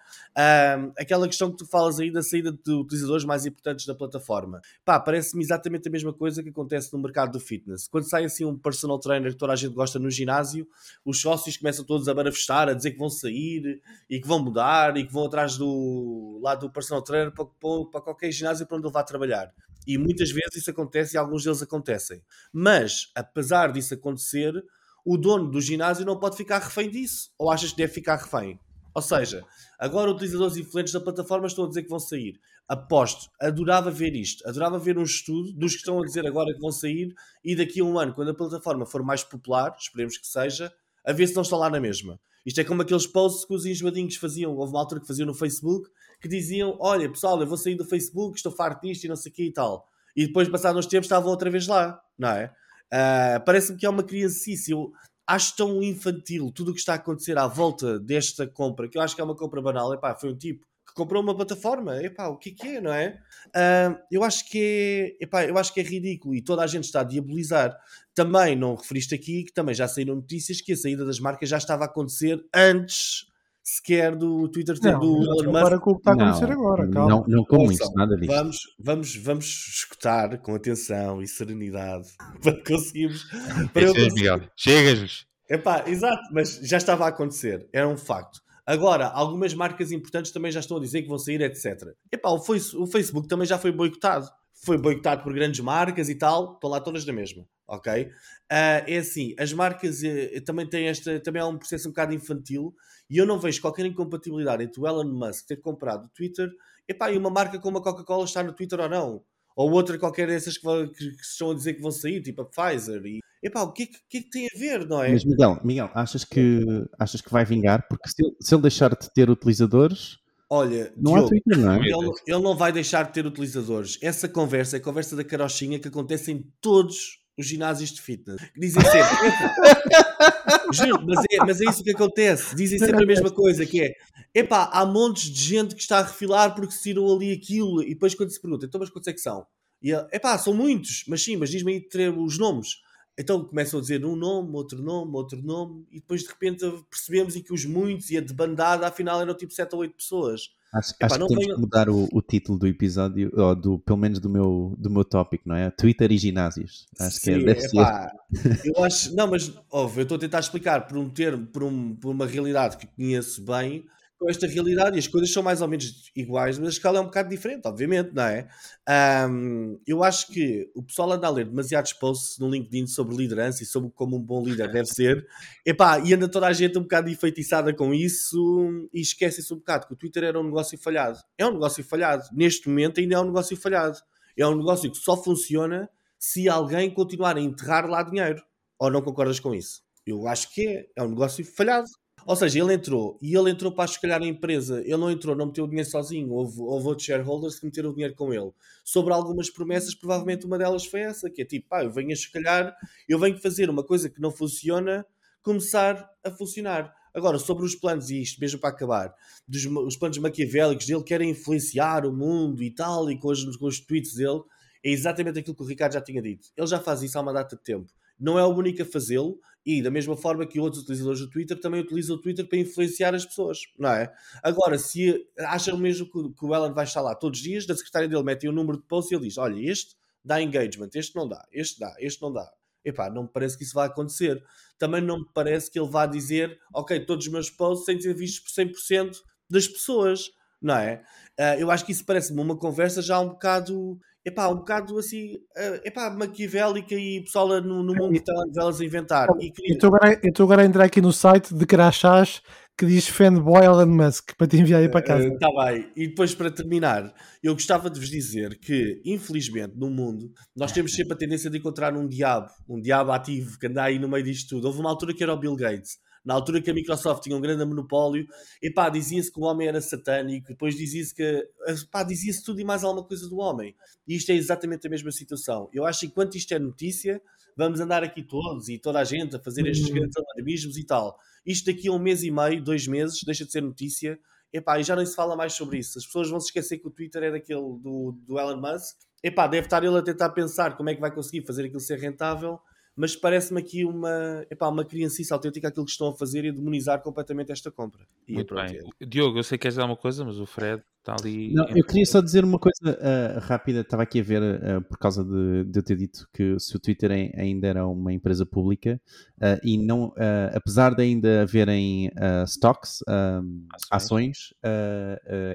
Aquela questão que tu falas aí da saída de utilizadores mais importantes da plataforma. Pá, parece-me exatamente a mesma coisa que acontece no mercado do fitness. Quando sai assim um personal trainer que toda a gente gosta no ginásio, os sócios começam todos a manifestar, a dizer que vão sair e que vão mudar e que vão atrás do lado do personal trainer para, para qualquer ginásio para onde ele vá trabalhar. E muitas vezes isso acontece e alguns deles acontecem. Mas, apesar disso acontecer, o dono do ginásio não pode ficar refém disso. Ou achas que deve ficar refém? Ou seja, agora utilizadores influentes da plataforma estão a dizer que vão sair. Aposto, adorava ver isto. Adorava ver um estudo dos que estão a dizer agora que vão sair e daqui a um ano, quando a plataforma for mais popular, esperemos que seja, a ver se não estão lá na mesma. Isto é como aqueles posts que os enjoadinhos faziam. Houve uma altura que faziam no Facebook que diziam: Olha, pessoal, eu vou sair do Facebook, estou farto disto e não sei o que e tal. E depois, passados uns tempos, estavam outra vez lá, não é? Uh, Parece-me que é uma criancice. Eu acho tão infantil tudo o que está a acontecer à volta desta compra, que eu acho que é uma compra banal. Epá, foi um tipo que comprou uma plataforma. Epá, o que é que é, não é? Uh, eu acho que é, epá, eu acho que é ridículo e toda a gente está a diabolizar. Também não referiste aqui que também já saíram notícias que a saída das marcas já estava a acontecer antes sequer do Twitter não, do Elon Musk. Para com o que está a acontecer não, agora, calma. Não, não com isso, nada disso. Vamos, vamos, vamos escutar com atenção e serenidade para conseguirmos. Para eu conseguir... Chegas! Epá, exato, mas já estava a acontecer, era um facto. Agora, algumas marcas importantes também já estão a dizer que vão sair, etc. Epá, o, o Facebook também já foi boicotado. Foi boicotado por grandes marcas e tal, estão lá todas na mesma, ok? Uh, é assim, as marcas uh, também têm esta, também é um processo um bocado infantil e eu não vejo qualquer incompatibilidade entre o Elon Musk ter comprado o Twitter epá, e uma marca como a Coca-Cola estar no Twitter ou não. Ou outra qualquer dessas que, que, estão a dizer que vão sair, tipo a Pfizer. E, epá, o que é que, que, é que tem a ver, não é? Mas Miguel, Miguel achas, que, achas que vai vingar? Porque se, se ele deixar de ter utilizadores... Olha, não Diogo, há Twitter, não é? Ele, ele, não vai deixar de ter utilizadores. Essa conversa é a conversa da carochinha que acontece em todos os ginásios de fitness. Dizem sempre. Juro, mas é, mas é isso que acontece. Dizem sempre a mesma coisa, que é epá, há montes de gente que está a refilar porque se tirou ali aquilo. E depois quando se pergunta, então mas quantos é que são? E epá, são muitos, mas sim, mas diz-me aí os nomes. Então começam a dizer um nome, outro nome, outro nome, e depois de repente percebemos e que os muitos e a de bandada afinal eram tipo 7 ou 8 pessoas. Acho, Epá, acho que temos venho... que mudar o, o, título do episódio, ou do, pelo menos do meu, do meu tópico, não é? Twitter e ginásios. Acho Sim, que é, deve epá, ser. Eu acho, não, mas óbvio, eu estou a tentar explicar por um termo, por, um, por uma realidade que conheço bem, com esta realidade e as coisas são mais ou menos iguais, mas a escala é um bocado diferente, obviamente, não é? Um, eu acho que o pessoal anda a ler demasiados posts no LinkedIn sobre liderança e sobre como um bom líder deve ser, Epá, e anda toda a gente um bocado enfeitiçada com isso e esquece-se um bocado que o Twitter era um negócio falhado. É um negócio falhado. Neste momento ainda é um negócio falhado. É um negócio que só funciona se alguém continuar a enterrar lá dinheiro. Ou não concordas com isso? Eu acho que é. É um negócio falhado. Ou seja, ele entrou e ele entrou para escolher a empresa. Ele não entrou, não meteu o dinheiro sozinho. Houve, houve outros shareholders que meteram o dinheiro com ele. Sobre algumas promessas, provavelmente uma delas foi essa: que é tipo, pá, eu venho a escalhar, eu venho fazer uma coisa que não funciona, começar a funcionar. Agora, sobre os planos, e isto mesmo para acabar, dos, os planos maquiavélicos dele, querem influenciar o mundo e tal, e com os, com os tweets dele, é exatamente aquilo que o Ricardo já tinha dito. Ele já faz isso há uma data de tempo. Não é o único a fazê-lo, e da mesma forma que outros utilizadores do Twitter também utilizam o Twitter para influenciar as pessoas, não é? Agora, se acham mesmo que, o Ellen vai estar lá todos os dias, da secretária dele mete um número de posts e ele diz: Olha, este dá engagement, este não dá, este dá, este não dá. Epá, não me parece que isso vai acontecer. Também não me parece que ele vá dizer: Ok, todos os meus posts têm de ser vistos por 100% das pessoas, não é? Uh, eu acho que isso parece-me uma conversa já um bocado epá, um bocado assim, uh, epá, maquiavélica e pessoal no, no mundo de telenovelas a inventar. E queria... Eu estou agora a entrar aqui no site de Crachás que diz fanboy Elon Musk para te enviar aí para casa. Está uh, bem. E depois, para terminar, eu gostava de vos dizer que, infelizmente, no mundo, nós temos sempre a tendência de encontrar um diabo, um diabo ativo que anda aí no meio disto tudo. Houve uma altura que era o Bill Gates na altura que a Microsoft tinha um grande monopólio, e pá, dizia-se que o homem era satânico, depois dizia-se que, pá, dizia-se tudo e mais alguma coisa do homem. E isto é exatamente a mesma situação. Eu acho que enquanto isto é notícia, vamos andar aqui todos e toda a gente a fazer estes uhum. grandes alarmismos e tal. Isto daqui a um mês e meio, dois meses, deixa de ser notícia, epá, e já não se fala mais sobre isso. As pessoas vão se esquecer que o Twitter é daquele do, do Elon Musk. Epá, deve estar ele a tentar pensar como é que vai conseguir fazer aquilo ser rentável mas parece-me aqui uma, epá, uma criancice autêntica aquilo que estão a fazer e demonizar completamente esta compra. E Muito bem. É. Diogo, eu sei que queres dizer alguma coisa, mas o Fred está ali. Não, eu queria só dizer uma coisa uh, rápida. Estava aqui a ver, uh, por causa de, de eu ter dito que se o Twitter ainda era uma empresa pública uh, e não, apesar de ainda haverem stocks, ações,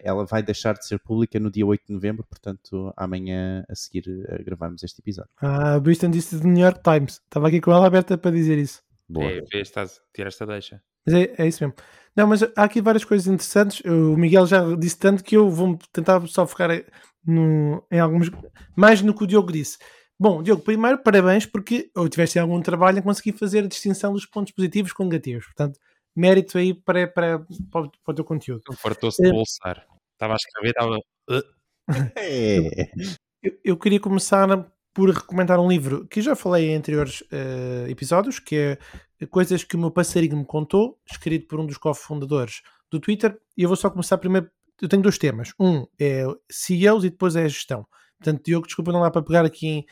ela vai deixar de ser pública no dia 8 de novembro, portanto, amanhã a seguir a gravarmos este episódio. Ah, Briston disse do New York Times. Estava aqui com ela aberta para dizer isso. Boa. É, vê, estás, tiraste a deixa. Mas é, é isso mesmo. Não, mas há aqui várias coisas interessantes. O Miguel já disse tanto que eu vou tentar só focar no, em alguns. Mais no que o Diogo disse. Bom, Diogo, primeiro, parabéns porque ou tiveste algum trabalho em conseguir fazer a distinção dos pontos positivos com negativos. Portanto, mérito aí para, para, para, o teu conteúdo. Fartou-se de é. bolsar. Estava a escrever, estava. É. Eu, eu, queria começar por recomendar um livro que já falei em anteriores uh, episódios, que é Coisas que o meu passarinho me contou, escrito por um dos cofundadores do Twitter. E eu vou só começar primeiro. Eu tenho dois temas. Um é CEOs e depois é a gestão. Portanto, Diogo, desculpa não dá para pegar aqui em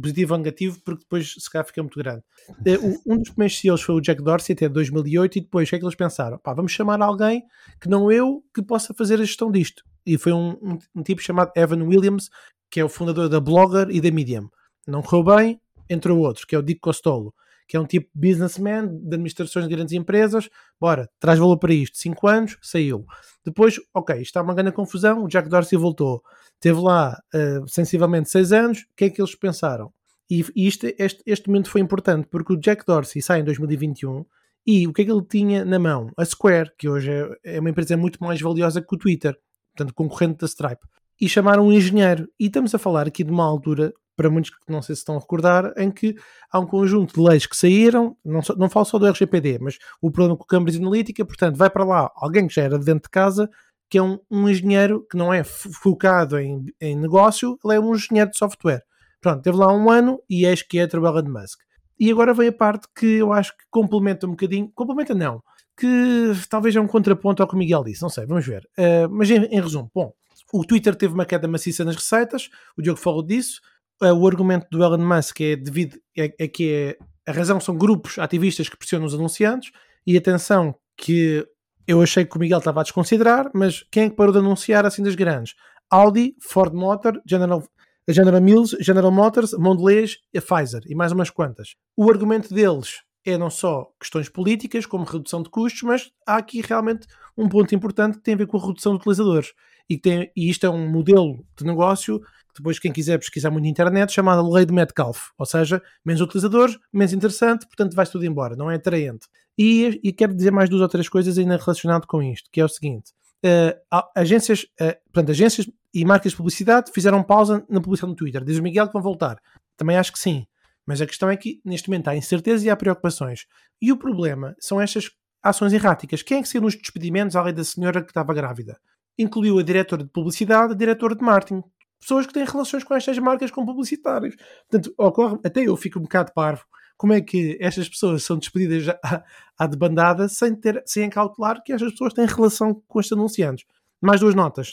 positivo ou negativo, porque depois se calhar fica muito grande. Uh, um dos primeiros CEOs foi o Jack Dorsey, até 2008, e depois o que é que eles pensaram? Pá, vamos chamar alguém que não eu que possa fazer a gestão disto. E foi um, um, um tipo chamado Evan Williams, que é o fundador da Blogger e da Medium. Não correu bem, entrou outro, que é o Dick Costolo, que é um tipo businessman de administrações de grandes empresas. Bora, traz valor para isto. 5 anos, saiu. Depois, ok, está uma grande confusão. O Jack Dorsey voltou. Teve lá uh, sensivelmente 6 anos. O que é que eles pensaram? E, e isto, este, este momento foi importante porque o Jack Dorsey sai em 2021 e o que é que ele tinha na mão? A Square, que hoje é, é uma empresa muito mais valiosa que o Twitter, portanto, concorrente da Stripe e chamaram um engenheiro. E estamos a falar aqui de uma altura, para muitos que não sei se estão a recordar, em que há um conjunto de leis que saíram, não, só, não falo só do RGPD, mas o problema com o Cambridge Analytica, portanto, vai para lá alguém que já era de dentro de casa, que é um, um engenheiro que não é focado em, em negócio, ele é um engenheiro de software. Pronto, teve lá um ano e eis que é trabalho de Musk. E agora vem a parte que eu acho que complementa um bocadinho, complementa não, que talvez é um contraponto ao que o Miguel disse, não sei, vamos ver. Uh, mas em, em resumo, bom, o Twitter teve uma queda maciça nas receitas, o Diogo falou disso. Eh, o argumento do Elon Musk é devido é, é que é, a razão são grupos ativistas que pressionam os anunciantes e atenção que eu achei que o Miguel estava a desconsiderar, mas quem é que parou de anunciar assim das grandes? Audi, Ford Motor, General, General Mills, General Motors, Mondelez e Pfizer e mais umas quantas. O argumento deles é não só questões políticas, como redução de custos, mas há aqui realmente um ponto importante que tem a ver com a redução de utilizadores. E, tem, e isto é um modelo de negócio que depois quem quiser pesquisar muito na internet, chamada lei de Metcalfe, ou seja, menos utilizadores, menos interessante, portanto vai tudo embora, não é atraente. E, e quero dizer mais duas ou três coisas ainda relacionado com isto, que é o seguinte, uh, agências, uh, portanto, agências e marcas de publicidade fizeram pausa na publicidade no Twitter, diz o Miguel que vão voltar, também acho que sim, mas a questão é que neste momento há incerteza e há preocupações. E o problema são estas ações erráticas. Quem é que saiu nos despedimentos além da senhora que estava grávida? Incluiu a diretora de publicidade, a diretora de marketing. Pessoas que têm relações com estas marcas com publicitários. Portanto, ocorre, até eu fico um bocado parvo. Como é que estas pessoas são despedidas à, à debandada sem, ter, sem cautelar que estas pessoas têm relação com estes anunciantes? Mais duas notas.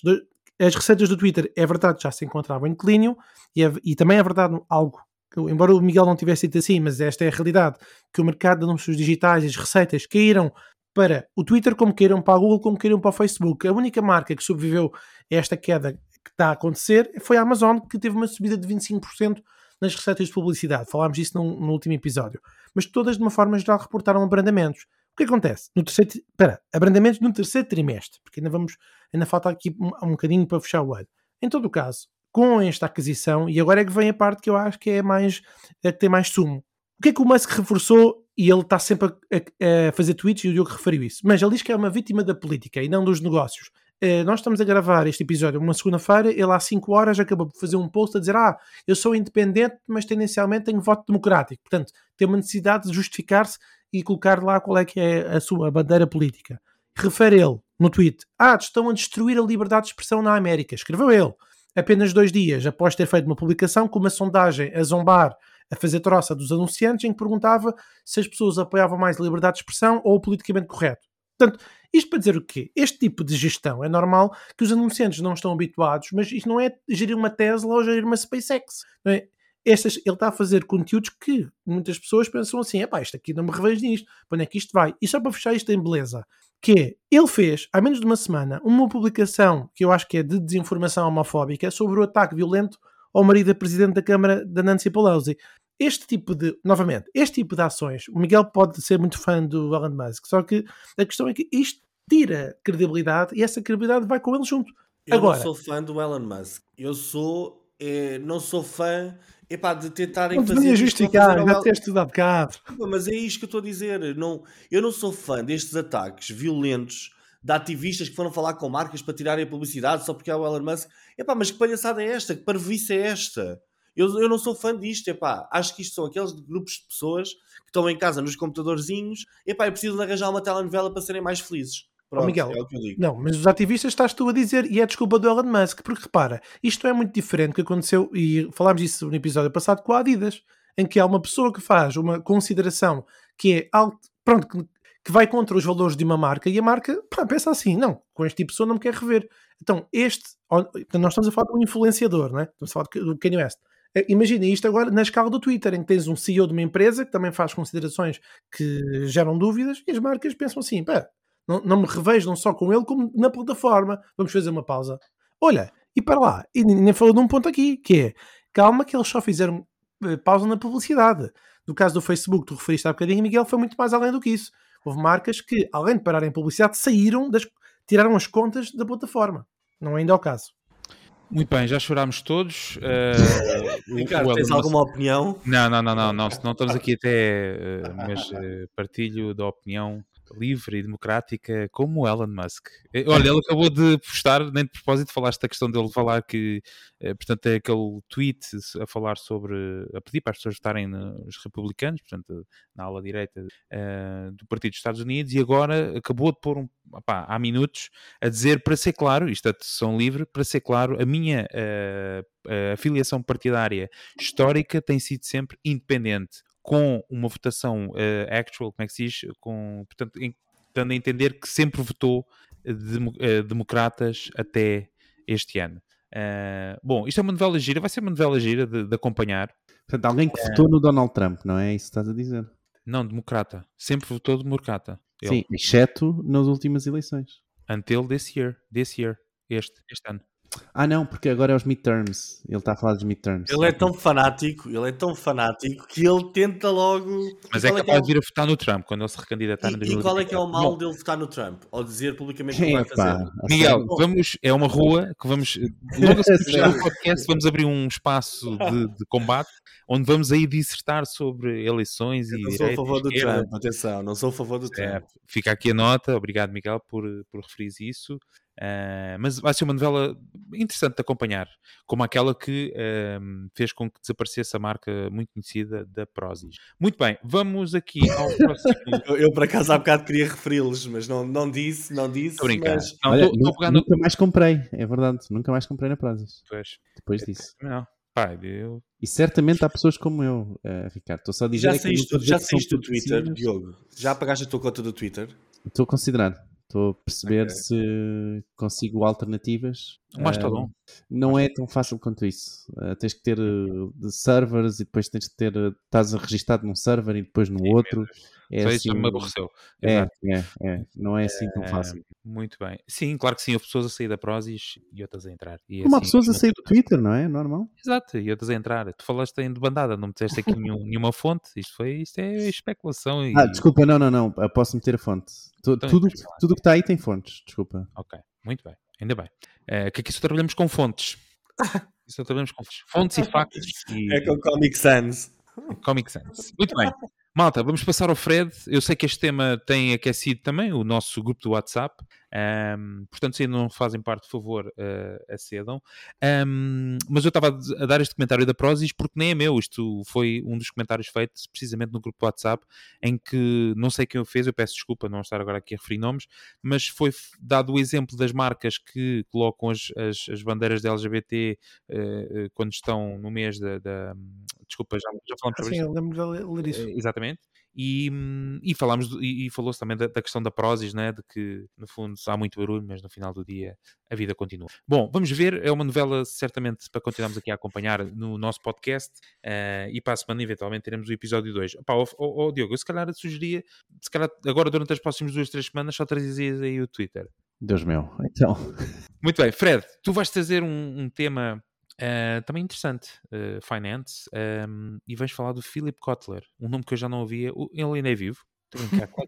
As receitas do Twitter, é verdade, já se encontravam em declínio e, é, e também é verdade algo embora o Miguel não tivesse dito assim, mas esta é a realidade, que o mercado de anúncios digitais as receitas caíram para o Twitter como caíram para a Google, como caíram para o Facebook. A única marca que sobreviveu a esta queda que está a acontecer foi a Amazon, que teve uma subida de 25% nas receitas de publicidade. Falámos disso no, no, último episódio. Mas todas, de uma forma geral, reportaram abrandamentos. O que acontece? No terceiro, espera, abrandamentos no terceiro trimestre, porque ainda vamos, ainda falta aqui um, um bocadinho para fechar o ano. Em todo o caso, com esta aquisição, e agora é que vem a parte que eu acho que é mais é que tem mais sumo. O que é que o Musk reforçou? E ele está sempre a, a, fazer tweets e o Diogo referiu isso. Mas ele diz que é uma vítima da política e não dos negócios. Uh, nós estamos a gravar este episódio uma segunda-feira. Ele há 5 horas acabou de fazer um post a dizer: Ah, eu sou independente, mas tendencialmente tenho voto democrático. Portanto, tem uma necessidade de justificar-se e colocar lá qual é que é a sua bandeira política. Refere ele no tweet: Ah, estão a destruir a liberdade de expressão na América. Escreveu ele apenas dois dias após ter feito uma publicação com uma sondagem a zombar, a fazer troça dos anunciantes, em que perguntava se as pessoas apoiavam mais a liberdade de expressão ou o politicamente correto. Portanto, isto para dizer o quê? Este tipo de gestão é normal que os anunciantes não estão habituados, mas isto não é gerir uma Tesla ou gerir uma SpaceX. Não é? Estas, ele está a fazer conteúdos que muitas pessoas pensam assim: é isto aqui não me revejo nisto, para onde é que isto vai? E só para fechar isto em beleza, que é, ele fez, há menos de uma semana, uma publicação que eu acho que é de desinformação homofóbica sobre o ataque violento ao marido da Presidente da Câmara, da Nancy Pelosi. Este tipo de, novamente, este tipo de ações, o Miguel pode ser muito fã do Elon Musk, só que a questão é que isto tira credibilidade e essa credibilidade vai com ele junto. Eu Agora, não sou fã do Elon Musk. Eu sou, eh, não sou fã epá, de tentarem não fazer. Não justificar, já El... tens estudado cá. Mas é isto que eu estou a dizer. Não, eu não sou fã destes ataques violentos de ativistas que foram falar com marcas para tirarem a publicidade só porque é o Elon Musk. Epá, mas que palhaçada é esta? Que parvoíce é esta? Eu, eu não sou fã disto, epá. Acho que isto são aqueles grupos de pessoas que estão em casa nos computadorzinhos, epá, e precisam de arranjar uma telenovela para serem mais felizes. Pronto, oh, Miguel, é o que eu digo. não, mas os ativistas estás tu a dizer e é desculpa do Elon Musk, porque repara, isto é muito diferente do que aconteceu, e falámos disso no episódio passado com a Adidas, em que há uma pessoa que faz uma consideração que é alto, pronto, que, que vai contra os valores de uma marca e a marca pá, pensa assim: não, com este tipo de pessoa não me quer rever. Então, este, nós estamos a falar de um influenciador, né? estamos a falar do Kanye West. Eh, imagina isto agora na escala do Twitter, em que tens um CEO de uma empresa que também faz considerações que geram dúvidas e as marcas pensam assim: pá, não, não me revejo não só com ele, como na plataforma. Vamos fazer uma pausa. Olha, e para lá, e nem falou de um ponto aqui, que é calma que eles só fizeram eh, pausa na publicidade. No caso do Facebook, tu referiste há bocadinho, Miguel, foi muito mais além do que isso. Houve marcas que, além de pararem publicidade, saíram, das, tiraram as contas da plataforma. Não é ainda o caso. Muito bem, já chorámos todos. Uh, Ricardo, tens alguma opinião? Não, não, não, não, não, não estamos aqui até, uh, mas uh, partilho da opinião livre e democrática como o Elon Musk. Eh, olha, ele acabou de postar, nem de propósito, falaste da questão dele falar que, eh, portanto, é aquele tweet a falar sobre, a pedir para as pessoas votarem nos republicanos, portanto, na ala direita uh, do Partido dos Estados Unidos, e agora acabou de pôr um, opá, há minutos a dizer, para ser claro, isto é decisão livre, para ser claro, a minha uh, afiliação partidária histórica tem sido sempre independente com uma votação uh, actual, como é que se diz? Com, portanto, em, dando a entender que sempre votou de, uh, democratas até este ano. Uh, bom, isto é uma novela gira, vai ser uma novela gira de, de acompanhar. Portanto, alguém que votou no Donald Trump, não é isso que estás a dizer? Não, democrata. Sempre votou democrata. Ele. Sim, exceto nas últimas eleições. Until this year. This year. Este, este ano. Ah, não, porque agora é os midterms. Ele está a falar dos midterms. Ele é tão fanático, ele é tão fanático que ele tenta logo. Mas é qual capaz o- de vir a votar no Trump quando ele se recandidatar E, e qual é que é o 2024. mal Bom, dele votar no Trump? Ou dizer publicamente o que vai fazer? Miguel, vamos, é uma rua que vamos, logo a seguir fechar o podcast, vamos abrir um espaço de, de combate onde vamos aí dissertar sobre eleições Eu e não sou a favor do. Trump, atenção, não sou a favor do É, Trump. fica aqui a nota, obrigado Miguel por, por referir isso. Ah, mas vai ser uma novela interessante de acompanhar, como aquela que ahm, fez com que desaparecesse a marca muito conhecida da Prozis. Muito bem, vamos aqui ao próximo. Eu, eu, por acaso há bocado queria referi-los, mas não, não disse, não disse. Estou. Mas Não, Olha, estou- estou a nu- pegar no. nunca mais comprei, é verdade. Nunca mais comprei na Prozis. Pois, Depois disso. Não, pá, eu. E certamente há pessoas como eu, eh, Ricardo. Estou só a dizer. já que saíste, já saíste do Twitter. Diogo? Já apagaste a tua conta do Twitter? Estou a considerar. Estou a perceber Ok. se consigo alternativas. O Mastodon. Eh, não é tão fácil quanto isso. Eh, tens que ter de servers e depois tens que ter. eh, estás registado num server e depois no outro. É Só assim, isso já me aborreceu. é, é, é. Não é assim tão Eh, fácil. Muito bem. Sim, claro que sim. Houve pessoas a sair da Prozis e outras a entrar. E Como há assim, pessoas a sair do Twitter, não é? Normal. Exato, e outras a entrar. Tu falaste em de bandada, não meteste aqui nenhum- nenhuma fonte. Isto, foi, isto é especulação. E... Ah, desculpa, não, não, não. Eu Posso meter a fonte. Tu- Então, tudo tudo que está aí tem fontes, desculpa. Ok, muito bem, ainda bem. Eh, que aqui só trabalhamos com fontes. Só trabalhamos com fontes. Fontes e factos e É com Comic Sans. Comic Sans. Muito bem. Malta, vamos passar ao Fred. Eu sei que este tema tem aquecido também o nosso grupo do WhatsApp. Ahm, portanto, se ainda não fazem parte, por favor, uh, acedam. Ahm, mas eu estava a dar este comentário da Prozis porque nem é meu. Isto foi um dos comentários feitos precisamente no grupo WhatsApp em que não sei quem o fez, eu peço desculpa não estar agora aqui a referir nomes, mas foi dado o exemplo das marcas que colocam as, as, as bandeiras da LGBT eh, eh, quando estão no mês da. da- desculpa, já, já falamos sobre Assim, isto. eu lembro isso. Eh, Exatamente. E, hum, e falámos e, e falou-se também da, da questão da Prozis, né? de que no fundo há muito barulho, mas no final do dia a vida continua. Bom, vamos ver, é uma novela certamente para continuarmos aqui a acompanhar no nosso podcast eh, e para a semana eventualmente teremos o episódio 2. Pá, ó, ó, ó, Diogo, eu se calhar sugeria, se calhar agora durante as próximas duas, três semanas só trazias aí o Twitter. Deus meu. Então, Muito bem, Fred, tu vais trazer um, um tema eh, também interessante, eh, finance, ehm, e vais falar do Philip Kotler, um nome que eu já não ouvia. Ele ainda é vivo?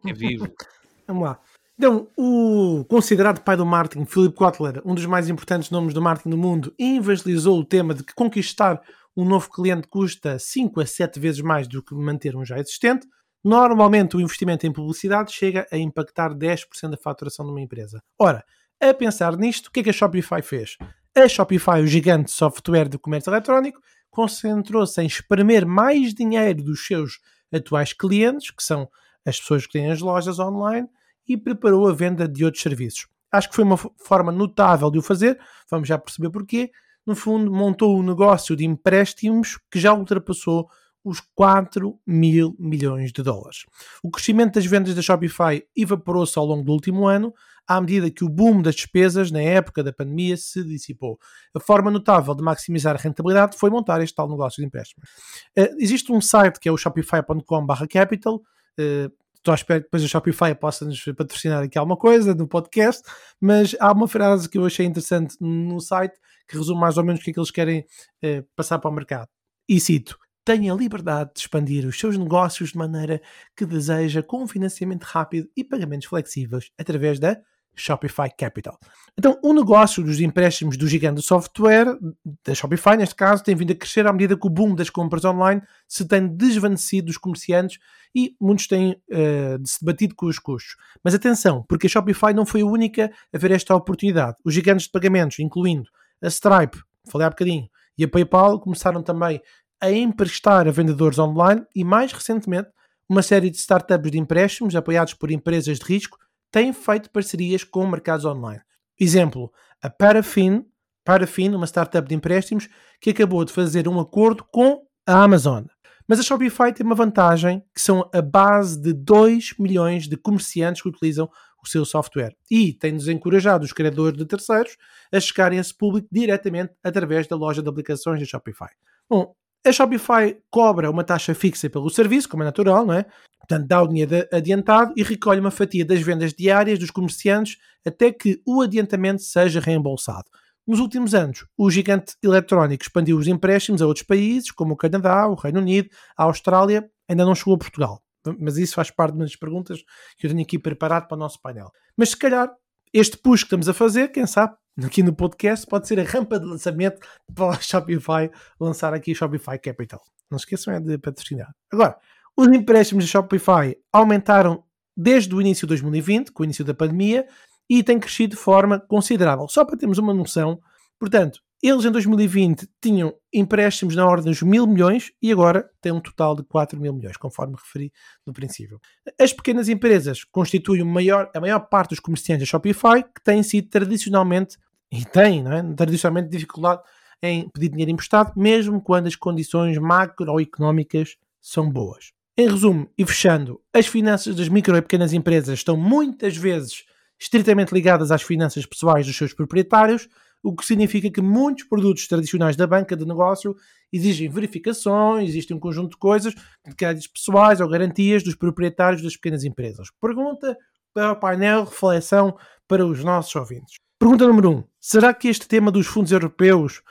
É vivo. Vamos lá. Então, o considerado pai do marketing, Philip Kotler, um dos mais importantes nomes do marketing do mundo, evangelizou o tema de que conquistar um novo cliente custa 5 a 7 vezes mais do que manter um já existente. Normalmente, o investimento em publicidade chega a impactar 10% da faturação de uma empresa. Ora, a pensar nisto, o que é que a Shopify fez? A Shopify, o gigante software de comércio eletrónico, concentrou-se em espremer mais dinheiro dos seus atuais clientes, que são as pessoas que têm as lojas online, e preparou a venda de outros serviços. Acho que foi uma forma notável de o fazer, vamos já perceber porquê. No fundo, montou um negócio de empréstimos que já ultrapassou os 4 mil milhões de dólares. O crescimento das vendas da Shopify evaporou-se ao longo do último ano, à medida que o boom das despesas na época da pandemia se dissipou. A forma notável de maximizar a rentabilidade foi montar este tal negócio de empréstimos. Eh, existe um site que é o shopify.com/capital. eh, Estou à espera que depois a Shopify possa nos patrocinar aqui alguma coisa no podcast, mas há uma frase que eu achei interessante no site que resume mais ou menos o que é que eles querem eh, passar para o mercado. E cito: tenha a liberdade de expandir os seus negócios de maneira que deseja com um financiamento rápido e pagamentos flexíveis através da Shopify Capital. Então, o negócio dos empréstimos do gigante do software, da Shopify neste caso, tem vindo a crescer à medida que o boom das compras online se tem desvanecido dos comerciantes e muitos têm eh, se debatido com os custos. Mas atenção, porque a Shopify não foi a única a ver esta oportunidade. Os gigantes de pagamentos, incluindo a Stripe, falei há bocadinho, e a PayPal, começaram também a emprestar a vendedores online e, mais recentemente, uma série de startups de empréstimos apoiados por empresas de risco têm feito parcerias com mercados online. Exemplo, a Parafin, Parafin, uma startup de empréstimos, que acabou de fazer um acordo com a Amazon. Mas a Shopify tem uma vantagem, que são a base de 2 milhões de comerciantes que utilizam o seu software. E tem desencorajado os criadores de terceiros a chegarem a esse público diretamente através da loja de aplicações da Shopify. Bom, a Shopify cobra uma taxa fixa pelo serviço, como é natural, não é? Portanto, dá o dinheiro adiantado e recolhe uma fatia das vendas diárias dos comerciantes até que o adiantamento seja reembolsado. Nos últimos anos, o gigante eletrónico expandiu os empréstimos a outros países, como o Canadá, o Reino Unido, a Austrália, ainda não chegou a Portugal. Mas isso faz parte das perguntas que eu tenho aqui preparado para o nosso painel. Mas se calhar este push que estamos a fazer, quem sabe, aqui no podcast, pode ser a rampa de lançamento para o Shopify lançar aqui o Shopify Capital. Não esqueçam é de patrocinar. Agora, os empréstimos da Shopify aumentaram desde o início de 2020, com o início da pandemia, e têm crescido de forma considerável. Só para termos uma noção, portanto, eles em 2020 tinham empréstimos na ordem dos mil milhões e agora têm um total de 4 mil milhões, conforme referi no princípio. As pequenas empresas constituem maior, a maior parte dos comerciantes da Shopify, que têm sido tradicionalmente, e têm, não é? tradicionalmente dificuldade em pedir dinheiro emprestado, mesmo quando as condições macroeconómicas são boas. Em resumo e fechando, as finanças das micro e pequenas empresas estão muitas vezes estritamente ligadas às finanças pessoais dos seus proprietários, o que significa que muitos produtos tradicionais da banca de negócio exigem verificações, existe um conjunto de coisas, de créditos pessoais ou garantias dos proprietários das pequenas empresas. Pergunta para o painel, reflexão para os nossos ouvintes. Pergunta número 1. Um, será que este tema dos fundos europeus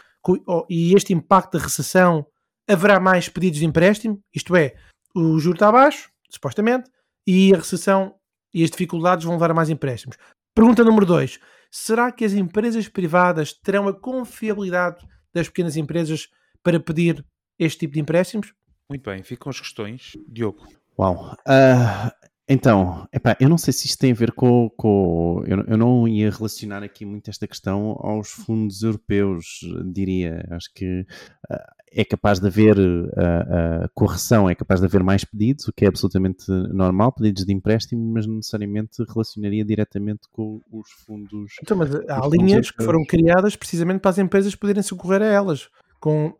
e este impacto da recessão haverá mais pedidos de empréstimo? Isto é, o juro está abaixo, supostamente, e a recessão e as dificuldades vão levar a mais empréstimos. Pergunta número 2. Será que as empresas privadas terão a confiabilidade das pequenas empresas para pedir este tipo de empréstimos? Muito bem, ficam as questões. Diogo. Uau. Uh, então, epá, eu não sei se isto tem a ver com. com eu, eu, não ia relacionar aqui muito esta questão aos fundos europeus, diria. Acho que uh, é capaz de haver uh, uh, correção, é capaz de haver mais pedidos, o que é absolutamente normal, pedidos de empréstimo, mas não necessariamente relacionaria diretamente com os fundos. Então, mas há linhas que foram criadas precisamente para as empresas poderem socorrer a elas, com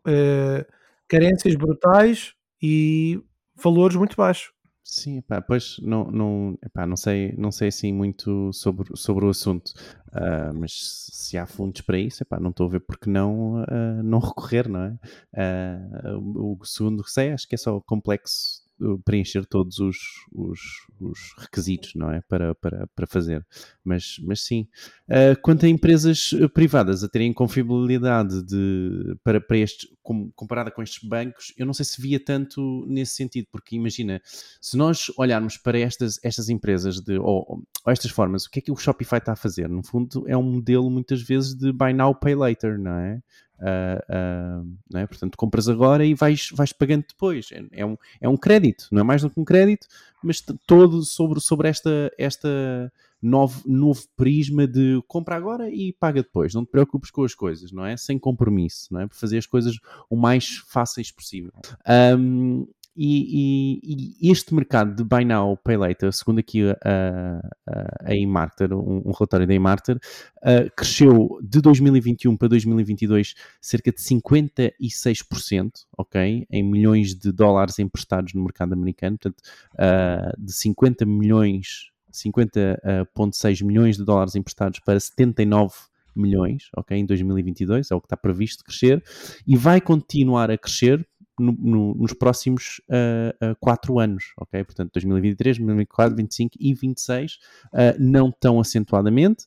carências brutais e valores muito baixos. Sim, epá, pois não, não, epá, não, sei, não sei assim muito sobre, sobre o assunto, uh, mas se há fundos para isso, epá, não estou a ver porque não, uh, não recorrer, não é? Uh, o, o segundo receio acho que é só complexo preencher todos os, os, os, requisitos, não é? Para, para, para fazer. Mas, mas sim. Uh, quanto a empresas privadas a terem confiabilidade de, para, para comparada com estes bancos, eu não sei se via tanto nesse sentido, porque imagina, se nós olharmos para estas, estas empresas de, ou, ou estas formas, o que é que o Shopify está a fazer? No fundo, é um modelo muitas vezes de buy now, pay later, não é? Uh, uh, é? Portanto, compras agora e vais, vais pagando depois. É, é, um, é um crédito, não é mais do que um crédito, mas todo sobre, sobre esta, esta novo, novo prisma de compra agora e paga depois. Não te preocupes com as coisas, não é? Sem compromisso, não é? Fazer as coisas o mais fáceis possível. Um, e, e, e, este mercado de Buy Now, Pay Later, segundo aqui a, a, a um, um, relatório da eMarketer, uh, cresceu de 2021 para 2022 cerca de 56%, ok? Em milhões de dólares emprestados no mercado americano, portanto, uh, de 50 milhões, 50,6 milhões de dólares emprestados para 79 milhões, ok, em 2022, é o que está previsto crescer, e vai continuar a crescer no, no, nos próximos uh, uh, quatro anos, ok? Portanto, 2023, 2024, 2025 e 2026, uh, não tão acentuadamente,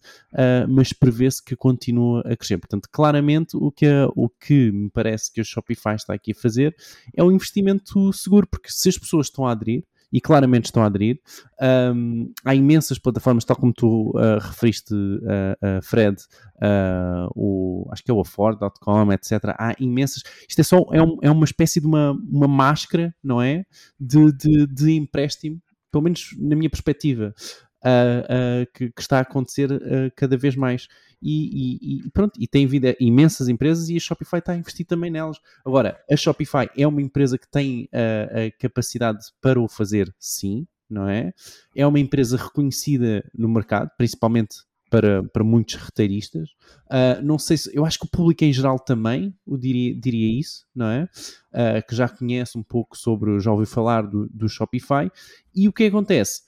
mas prevê-se que continua a crescer. Portanto, claramente, o que, o que me parece que o Shopify está aqui a fazer é um investimento seguro, porque se as pessoas estão a aderir, e claramente estão a aderir. Um, há imensas plataformas, tal como tu uh, referiste, uh, uh, Fred, o, acho que é o Afford.com, etc. Há imensas. Isto é só é, um, é uma espécie de uma, uma máscara, não é? De, de, de empréstimo, pelo menos na minha perspectiva. Que, que, está a acontecer cada vez mais e, e, pronto, e tem vindo imensas empresas e a Shopify está a investir também nelas. Agora, a Shopify é uma empresa que tem a, capacidade para o fazer, sim, não é? É uma empresa reconhecida no mercado, principalmente para, para muitos reteiristas. Uh, não sei se. Eu acho que o público em geral também o diria, diria isso, não é? Uh, que já conhece um pouco sobre. Já ouviu falar do, do Shopify. E o que acontece?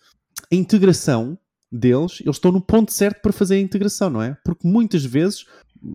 A integração deles, eles estão no ponto certo para fazer a integração, não é? Porque muitas vezes,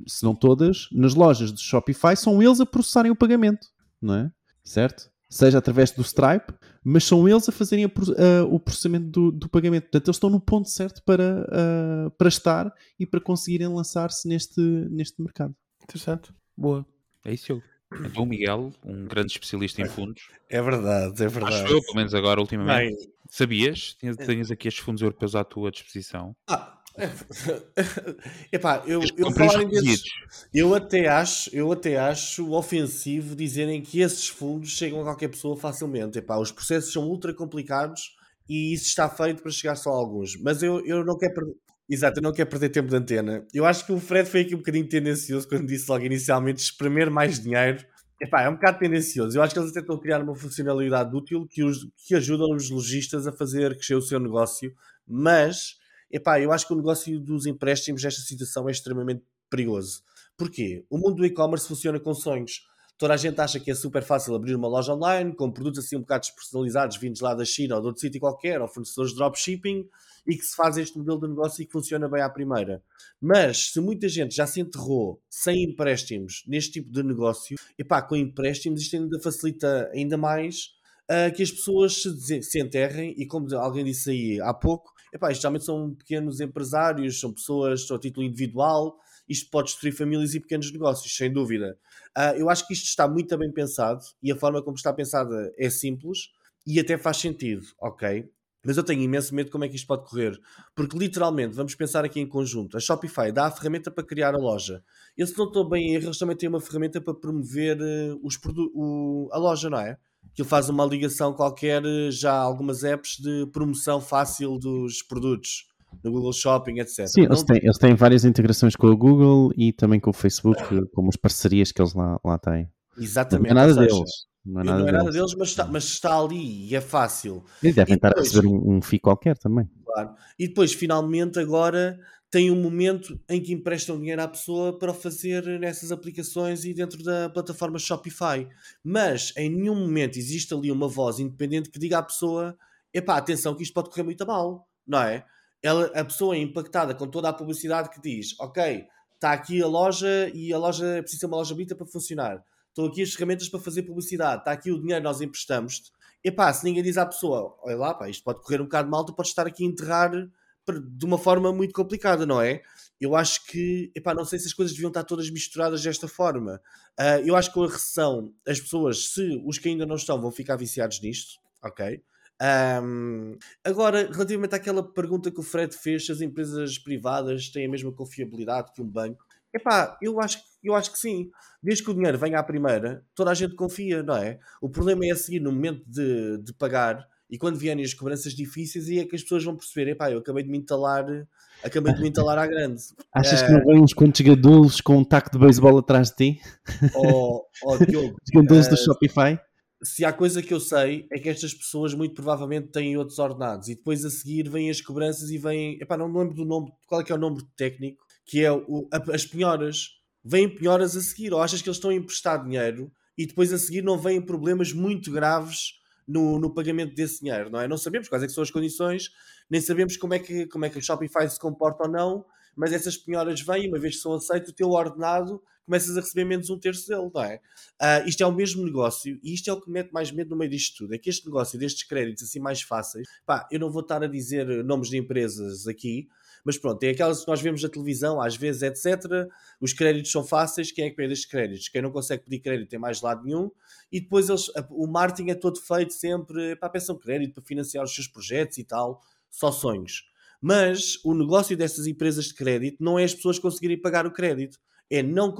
se não todas, nas lojas de Shopify são eles a processarem o pagamento, não é? Certo? seja através do Stripe, mas são eles a fazerem a, a, o processamento do, do, pagamento. Portanto, eles estão no ponto certo para, uh, para estar e para conseguirem lançar-se neste, neste mercado. Interessante. Boa. É isso, eu. Então, o Miguel, um grande especialista em fundos. É verdade, é verdade. Acho eu, pelo menos agora, ultimamente. Bem, Sabias? Tens, aqui estes fundos europeus à tua disposição. Ah, Epá, eu, eu desses, eu até acho, eu até acho ofensivo dizerem que esses fundos chegam a qualquer pessoa facilmente. Epá, os processos são ultra complicados e isso está feito para chegar só a alguns. Mas eu, eu não quero perder. Exato, eu não quero perder tempo de antena. Eu acho que o Fred foi aqui um bocadinho tendencioso quando disse logo inicialmente espremer mais dinheiro. Epá, é um bocado tendencioso. Eu acho que eles a criar uma funcionalidade útil que, os, que ajuda os lojistas a fazer crescer o seu negócio, mas epá, eu acho que o negócio dos empréstimos nesta situação é extremamente perigoso. Porquê? O mundo do e-commerce funciona com sonhos. Toda a gente acha que é super fácil abrir uma loja online com produtos assim um bocado despersonalizados vindos lá da China ou de outro sítio qualquer, ou fornecedores de dropshipping, e que se faz este modelo de negócio e que funciona bem à primeira. Mas se muita gente já se enterrou sem empréstimos neste tipo de negócio, epá, com empréstimos isto ainda facilita ainda mais uh, que as pessoas se, se enterrem e como alguém disse aí há pouco, epá, isto geralmente são pequenos empresários, são pessoas a título individual, isto pode destruir famílias e pequenos negócios, sem dúvida. Uh, eu acho que isto está muito bem pensado e a forma como está pensada é simples e até faz sentido, ok? Mas eu tenho imenso medo de como é que isto pode correr. Porque literalmente, vamos pensar aqui em conjunto, a Shopify dá a ferramenta para criar a loja. Eu se não estou bem em erro, eles também têm uma ferramenta para promover uh, os o, a loja, não é? que ele faz uma ligação qualquer, já algumas apps de promoção fácil dos produtos no Google Shopping, etc. Sim, eles têm, eles têm, várias integrações com o Google e também com o Facebook, como as parcerias que eles lá, lá têm. Exatamente. Não é nada deles. Não é nada, não é nada deles, deles mas, está, mas, está, ali e é fácil. E devem e estar depois, a receber um, um FII qualquer também. Claro. E depois, finalmente, agora tem um momento em que emprestam dinheiro à pessoa para fazer nessas aplicações e dentro da plataforma Shopify. Mas em nenhum momento existe ali uma voz independente que diga à pessoa: epá, atenção, que isto pode correr muito mal, não é? Ela, a pessoa é impactada com toda a publicidade que diz: ok, está aqui a loja e a loja precisa de uma loja bonita para funcionar. Estão aqui as ferramentas para fazer publicidade, está aqui o dinheiro, nós emprestamos-te. Epá, se ninguém diz à pessoa: olha lá, pá, isto pode correr um bocado mal, tu podes estar aqui a enterrar de uma forma muito complicada, não é? Eu acho que, epá, não sei se as coisas deviam estar todas misturadas desta forma. Uh, eu acho que com a recessão, as pessoas, se os que ainda não estão, vão ficar viciados nisto, ok? Um, agora, relativamente àquela pergunta que o Fred fez, se as empresas privadas têm a mesma confiabilidade que um banco, epá, eu acho, eu acho que sim. Desde que o dinheiro venha à primeira, toda a gente confia, não é? O problema é a seguir, no momento de, de pagar, e quando vierem as cobranças difíceis, aí é que as pessoas vão perceber: epá, eu acabei de me entalar, acabei de me entalar à grande. Achas que não vêm uns quantos gadulos com um taco de beisebol atrás de ti? Oh, oh Diogo, Os gadulos uh, do Shopify? Se há coisa que eu sei é que estas pessoas muito provavelmente têm outros ordenados e depois a seguir vêm as cobranças e vêm, epá, não me lembro do nome, qual é que é o nome técnico, que é o, as penhoras. Vêm penhoras a seguir, ou achas que eles estão a emprestar dinheiro e depois a seguir não vêm problemas muito graves no, no pagamento desse dinheiro, não é? Não sabemos quais é são as condições, nem sabemos como é, que, como é que o Shopify se comporta ou não, mas essas penhoras vêm, uma vez que são aceitas, o teu ordenado começas a receber menos um terço dele, não é? Uh, isto é o mesmo negócio e isto é o que mete mais medo no meio disto tudo. É que este negócio destes créditos assim mais fáceis, pá, eu não vou estar a dizer nomes de empresas aqui, mas pronto, é aquelas que nós vemos na televisão, às vezes, etc. Os créditos são fáceis, quem é que pede estes créditos? Quem não consegue pedir crédito tem mais lado nenhum. E depois eles, o marketing é todo feito sempre para peçam crédito, para financiar os seus projetos e tal, só sonhos. Mas o negócio destas empresas de crédito não é as pessoas conseguirem pagar o crédito, é, não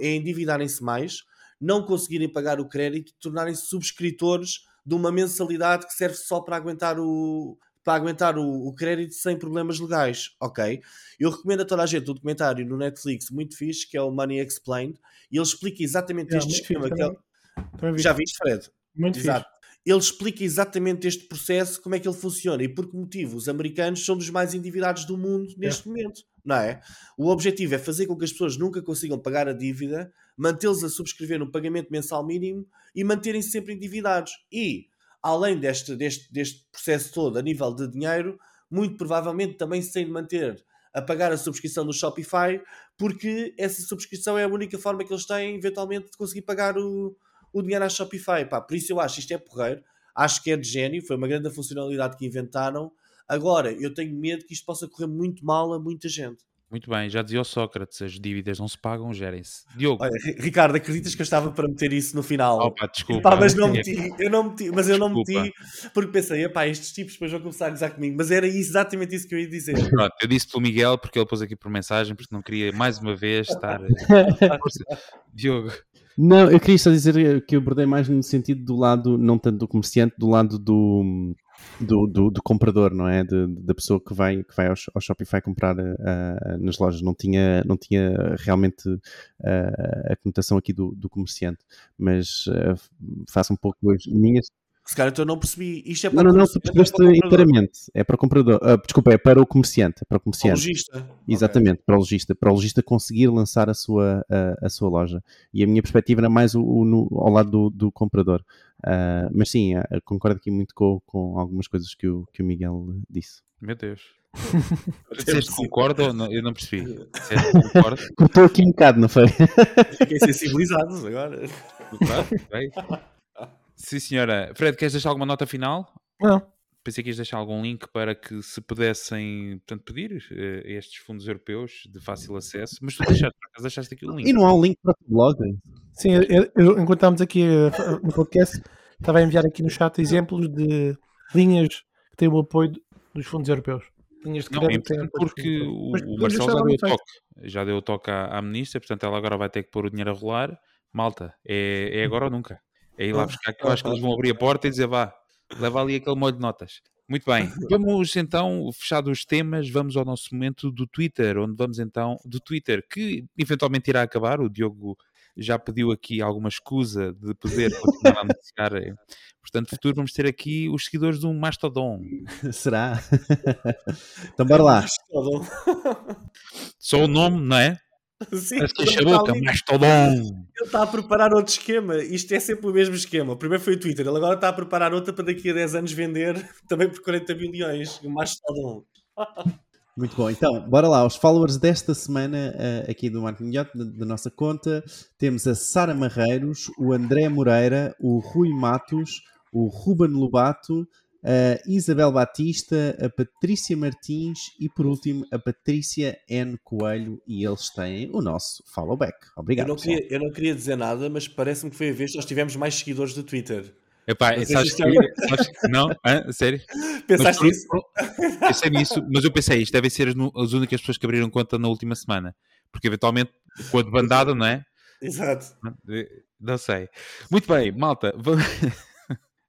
é endividarem-se mais, não conseguirem pagar o crédito, tornarem-se subscritores de uma mensalidade que serve só para aguentar o, para aguentar o, o, crédito sem problemas legais, ok? Eu recomendo a toda a gente um documentário no Netflix muito fixe, que é o Money Explained, e ele explica exatamente é, este esquema. que é... Já viste, Fred? Muito Exato. Fixe. Ele explica exatamente este processo, como é que ele funciona e por que motivo os americanos são dos mais endividados do mundo neste é. momento, não é? O objetivo é fazer com que as pessoas nunca consigam pagar a dívida, mantê-los a subscrever um pagamento mensal mínimo e manterem-se sempre endividados. E além deste, deste, deste processo todo a nível de dinheiro, muito provavelmente também se tem de manter a pagar a subscrição do Shopify, porque essa subscrição é a única forma que eles têm, eventualmente, de conseguir pagar o, o dinheiro à Shopify. Pá, por isso eu acho isto é porreiro, acho que é de gênio, foi uma grande funcionalidade que inventaram. Agora, eu tenho medo que isto possa correr muito mal a muita gente. Muito bem, já dizia o Sócrates, as dívidas não se pagam, gerem-se. Diogo. Olha, Ricardo, acreditas que eu estava para meter isso no final? Opa, desculpa. Pá, mas não meti, eu não meti, mas eu não meti porque pensei, pá, estes tipos depois vão começar a gozar comigo, mas era exatamente isso que eu ia dizer. Pronto, eu disse pelo Miguel porque ele pôs aqui por mensagem, porque não queria mais uma vez estar. Diogo. Não, eu queria só dizer que eu abordei mais no sentido do lado, não tanto do comerciante, do lado do, do, do, do, comprador, não é? De, da pessoa que vai, que vai ao, ao Shopify comprar uh, nas lojas. Não tinha, não tinha realmente uh, a conotação aqui do, do comerciante, mas uh, um pouco as minhas. Se calhar então não percebi. Isto é para não, não, não, tu percebeste é inteiramente. É para o comprador. Uh, desculpa, é para o comerciante. É para o comerciante. Para o logista. Exatamente, okay. para o logista. Para o logista conseguir lançar a sua, a, a sua loja. E a minha perspectiva era mais o, o no, ao lado do, do comprador. Uh, mas sim, uh, concordo aqui muito com, com algumas coisas que o, que o Miguel disse. Meu Deus. Disseste concorda ou não? Eu não percebi. concorda? Cortou aqui um bocado, não foi? Fiquei sensibilizados agora. Claro, bem. Sim, senhora. Fred, queres deixar alguma nota final? Não. Pensei que ias deixar algum link para que se pudessem portanto, pedir uh, estes fundos europeus de fácil acesso, mas tu deixaste, deixaste aqui o link. E não há um link para o blog? Sim, eu, eu, enquanto estávamos aqui uh, no podcast, estava a enviar aqui no chat exemplos de linhas que têm o apoio dos fundos europeus. Linhas de crédito não, é porque o, o Marcelo já deu o toque, já deu o toque à, à ministra, portanto ela agora vai ter que pôr o dinheiro a rolar. Malta, é, é agora ou nunca. É ir lá buscar que eu acho que eles vão abrir a porta e dizer vá, leva ali aquele molho de notas. Muito bem, vamos então, fechados os temas, vamos ao nosso momento do Twitter, onde vamos então, do Twitter, que eventualmente irá acabar, o Diogo já pediu aqui alguma escusa de poder continuar a anunciar. Eh, portanto, no futuro vamos ter aqui os seguidores do Mastodon. Será? então bora lá. Só o nome, não é? Sim, Parece que enche a boca, ali... Mastodon. Ele está a preparar outro esquema. Isto é sempre o mesmo esquema. O primeiro foi o Twitter, ele agora está a preparar outra para daqui a 10 anos vender também por 40 bilhões. O Mastodon. Muito bom, então, bora lá. Os followers desta semana uh, aqui do Martin Yacht, da, da, nossa conta, temos a Sara Marreiros, o André Moreira, o Rui Matos, o Ruben Lobato, a Isabel Batista, a Patrícia Martins e, por último, a Patrícia N. Coelho. E eles têm o nosso follow back. Obrigado. Eu não, queria, eu não queria dizer nada, mas parece-me que foi a vez que nós tivemos mais seguidores do Twitter. Epá, sabes que, sabes que, não? Hã? Sério? Pensaste mas, nisso? Pensei nisso, mas eu pensei, isto devem ser as, as, únicas pessoas que abriram conta na última semana. Porque eventualmente, com a de bandada, não é? Exato. Não sei. Muito bem, malta.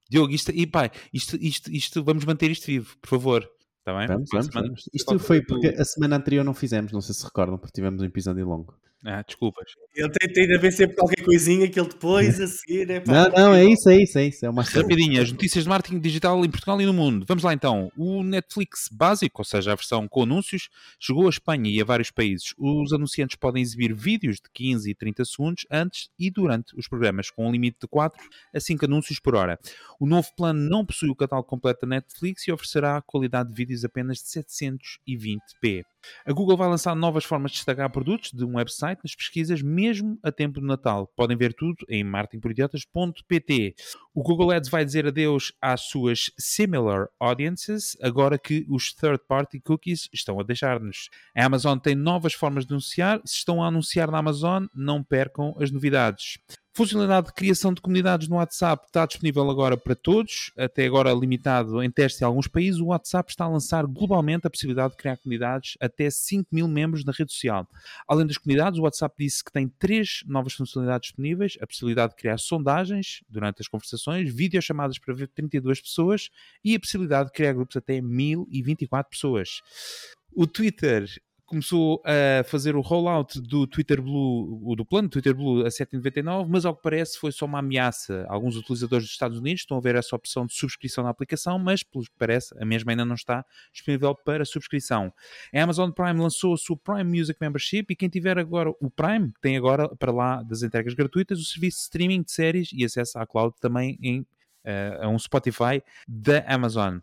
Diogo, isto, e pai, isto, isto, isto, vamos manter isto vivo, por favor. Está bem? Vamos, vamos, vamos. Isto foi porque a semana anterior não fizemos, não sei se recordam, porque tivemos um episódio longo. Ah, desculpas. Ele tem, tem de haver sempre qualquer coisinha que ele depois a seguir. É não, não, é isso, é isso, é isso. É uma Rapidinho, as notícias de marketing digital em Portugal e no mundo. Vamos lá então. O Netflix básico, ou seja, a versão com anúncios, chegou à Espanha e a vários países. Os anunciantes podem exibir vídeos de 15 e 30 segundos antes e durante os programas, com um limite de 4 a 5 anúncios por hora. O novo plano não possui o catálogo completo da Netflix e oferecerá qualidade de vídeos apenas de 720p. A Google vai lançar novas formas de destacar produtos de um website nas pesquisas, mesmo a tempo de Natal. Podem ver tudo em marketingporidiotas.pt. O Google Ads vai dizer adeus às suas similar audiences, agora que os third-party cookies estão a deixar-nos. A Amazon tem novas formas de anunciar. Se estão a anunciar na Amazon, não percam as novidades. Funcionalidade de criação de comunidades no WhatsApp está disponível agora para todos, até agora limitado em teste em alguns países. O WhatsApp está a lançar globalmente a possibilidade de criar comunidades até 5 mil membros na rede social. Além das comunidades, o WhatsApp disse que tem três novas funcionalidades disponíveis: a possibilidade de criar sondagens durante as conversações, videochamadas para ver 32 pessoas e a possibilidade de criar grupos até 1024 pessoas. O Twitter começou a fazer o rollout do Twitter Blue, do plano Twitter Blue a 7,99, mas ao que parece foi só uma ameaça. Alguns utilizadores dos Estados Unidos estão a ver essa opção de subscrição na aplicação, mas pelo que parece, a mesma ainda não está disponível para subscrição. A Amazon Prime lançou a sua Prime Music Membership e quem tiver agora o Prime tem agora para lá das entregas gratuitas o serviço de streaming de séries e acesso à cloud também em uh, a um Spotify da Amazon.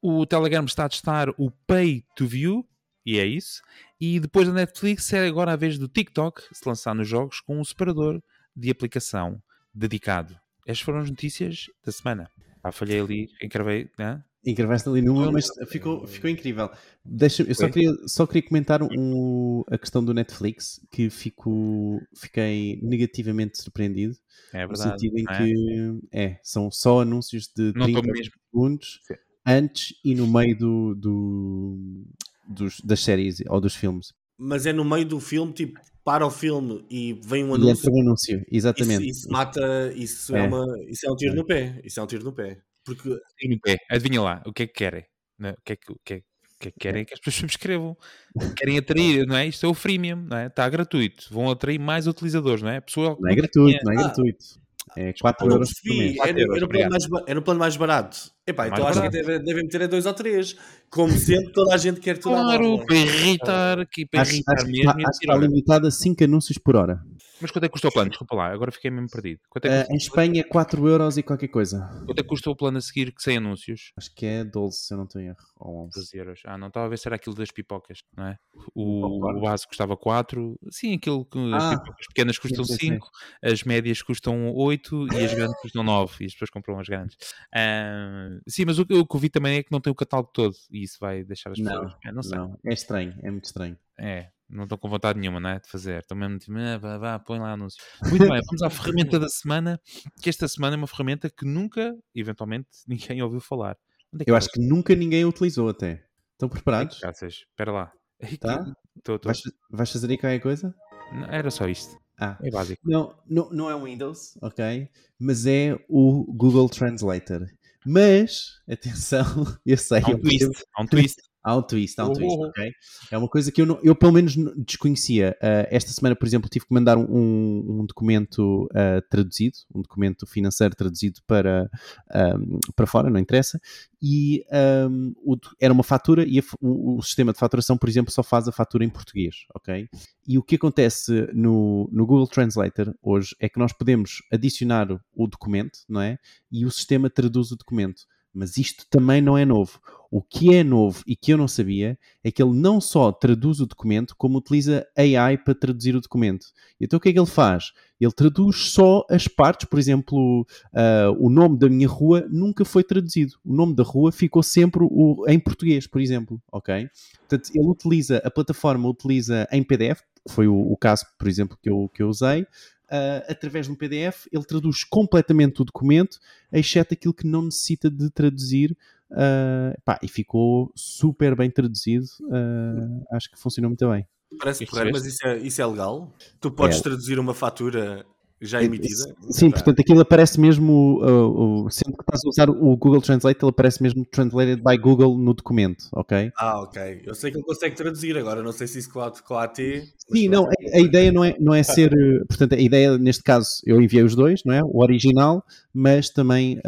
O Telegram está a testar o Pay to View, e é isso. E depois da Netflix é agora a vez do TikTok se lançar nos jogos com um separador de aplicação dedicado. Estas foram as notícias da semana. Ah, falhei ali, encravei, né? Encravaste ali numa, mas ficou, ficou incrível. Deixa, eu só queria, só queria comentar um, a questão do Netflix, que fico, fiquei negativamente surpreendido, É no verdade. sentido em é? que é, são só anúncios de Não 30 estou mesmo. segundos antes e no meio do, do- dos, das séries ou dos filmes. Mas é no meio do filme, tipo, para o filme e vem um E anúncio. entra o anúncio, Isso, exatamente. isso mata, isso é. É. uma, isso é um tiro no pé. Isso é um tiro no pé. Porque Sim, no pé. Adivinha lá, o que é que querem? Não, O que é que, o que, é, o que é que querem que as pessoas subscrevam? Querem atrair, não é? Isto é o freemium, não é? Está gratuito. Vão atrair mais utilizadores, não é? A pessoa Não é gratuito, não é Ah. gratuito. É 4 eu não euros por mês. É é ba- é no plano mais barato. Epá, então acho barato. que deve- devem meter a dois ou três. Como sempre, toda a gente quer tudo Claro, para irritar, aqui, para Acho, irritar acho que mesmo. está, e acho que está limitado a 5 anúncios por hora. Mas quanto é que custa o plano? Desculpa lá, agora fiquei mesmo perdido. Quanto é custa, em Espanha, 4 euros e qualquer coisa. quanto é que custa o plano a seguir que sem anúncios? Acho que é 12, se eu não em erro. Ou 11. 12 euros. Ah, não estava a ver se era aquilo das pipocas, não é? O, o base custava 4. Sim, aquilo que as Ah, pipocas pequenas custam sim, sim. 5, as médias custam 8 e as grandes custam 9. E as pessoas compram as grandes. Ah, sim, mas o, que- o que eu vi também é que não tem o catálogo todo e isso vai deixar as pessoas. Não, É, não sei. Não, é estranho, é muito estranho. É, não estou com vontade nenhuma, não é? De fazer. Estou mesmo tipo, "Ah, vá, vá, põe lá anúncio. Muito bem, vamos à ferramenta da semana, que esta semana é uma ferramenta que nunca, eventualmente, ninguém ouviu falar. É Eu acho que nunca ninguém a utilizou até. Estão preparados? Graças. Espera lá. Tá? Estou, estou. Vais, vais fazer aí qualquer coisa? Não, Era só isto. Ah, É básico. não, não, não é o Windows, ok? Mas é o Google Translator. Mas, atenção, eu sei, Há um eu percebo- twist. Há um twist. Há um twist, há um twist, Oh. ok? É uma coisa que eu, não- eu pelo menos desconhecia. Ah, esta semana, por exemplo, tive que mandar um, um documento ah, traduzido, um documento financeiro traduzido para, ahm, para fora, não interessa, e ahm, o era uma fatura e a o, o sistema de faturação, por exemplo, só faz a fatura em português, ok? E o que acontece no, no Google Translator hoje é que nós podemos adicionar o documento, não é? E o sistema traduz o documento. Mas isto também não é novo. O que é novo e que eu não sabia é que ele não só traduz o documento, como utiliza AI para traduzir o documento. Então o que é que ele faz? Ele traduz só as partes, por exemplo, ah, o nome da minha rua nunca foi traduzido. O nome da rua ficou sempre o- em português, por exemplo, ok? Portanto, ele utiliza, a plataforma utiliza em PDF, que foi o, o caso, por exemplo, que eu, que eu usei, ah, através de um PDF, ele traduz completamente o documento, exceto aquilo que não necessita de traduzir, ah, pá, e ficou super bem traduzido, ah, acho que funcionou muito bem. Parece é- mas isso é, isso é legal? Tu podes É. traduzir uma fatura já É, emitida? Sim, Tá. portanto, aquilo aparece mesmo, uh, uh, sempre que estás a usar o Google Translate, ele aparece mesmo translated by Google no documento, ok? Ah, ok. Eu sei que ele consegue traduzir agora, não sei se isso com a, com a AT. Sim, não, a, a ideia não é, não é ser, uh, portanto, a ideia neste caso, eu enviei os dois, não é? O original, mas também uh,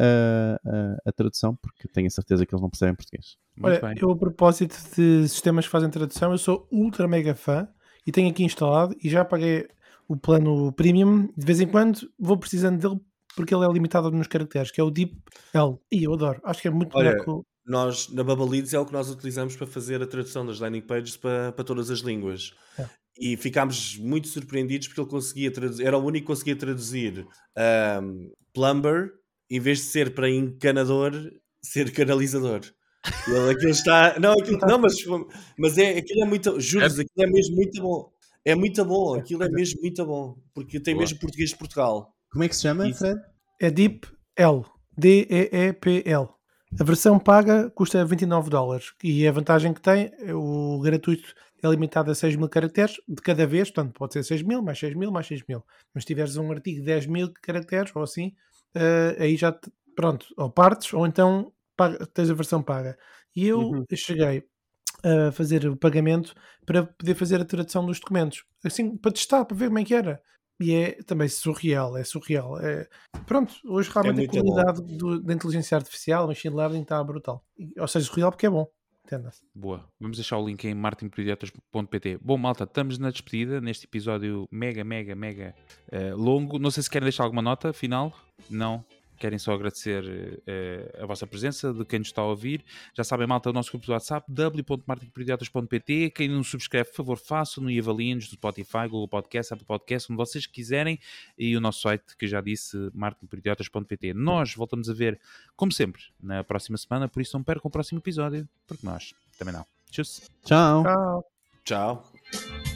uh, a tradução, porque tenho a certeza que eles não percebem português. Muito Olha, bem. eu a propósito de sistemas que fazem tradução, eu sou ultra mega fã e tenho aqui instalado e já paguei o plano premium. De vez em quando vou precisando dele porque ele é limitado nos caracteres, que é o Deep L. E eu adoro, acho que é muito Olha, melhor que o- Nós, na Bubble Leads, é o que nós utilizamos para fazer a tradução das landing pages para, para todas as línguas. É. E ficámos muito surpreendidos porque ele conseguia traduzir, era o único que conseguia traduzir ahm, plumber, em vez de ser para encanador, ser canalizador. Ele, aquilo está. Não, aquilo, não mas, mas é, aquilo é muito. Juro-vos, aquilo é mesmo muito bom. É muito bom, aquilo é mesmo muito bom. Porque tem Boa. mesmo português de Portugal. Como é que se chama, Isso. Fred? é Deep L. D-E-E-P-L. A versão paga custa 29 dólares e a vantagem que tem, é o gratuito é limitado a 6 mil caracteres de cada vez, portanto pode ser 6 mil, mais 6 mil, mais 6 mil. Mas se tiveres um artigo de 10 mil caracteres ou assim, eh, aí já, te- pronto, ou partes ou então paga- tens a versão paga. E eu Uhum. cheguei a fazer o pagamento para poder fazer a tradução dos documentos, assim, para testar, para ver como é que era. E é também surreal, é surreal. É, pronto, hoje realmente a muito bom. qualidade do- da inteligência artificial, machine learning está brutal. Ou seja, surreal porque é bom. Boa. Vamos deixar o link em martinprodietas.pt. Bom, malta, estamos na despedida neste episódio mega, mega, mega eh, longo. Não sei se querem deixar alguma nota final. Não. Querem só agradecer uh, a vossa presença, de quem nos está a ouvir. Já sabem, malta, o nosso grupo do WhatsApp, w.marketingperidiotas.pt. Quem não subscreve, por favor, façam e avaliem-nos no Spotify, Google Podcast, Apple Podcast, onde vocês quiserem. E o nosso site, que eu já disse, marketingperidiotas.pt. Nós voltamos a ver, como sempre, na próxima semana, por isso não percam o próximo episódio, porque nós também não. Tchau. Tchau. Tchau. Tchau.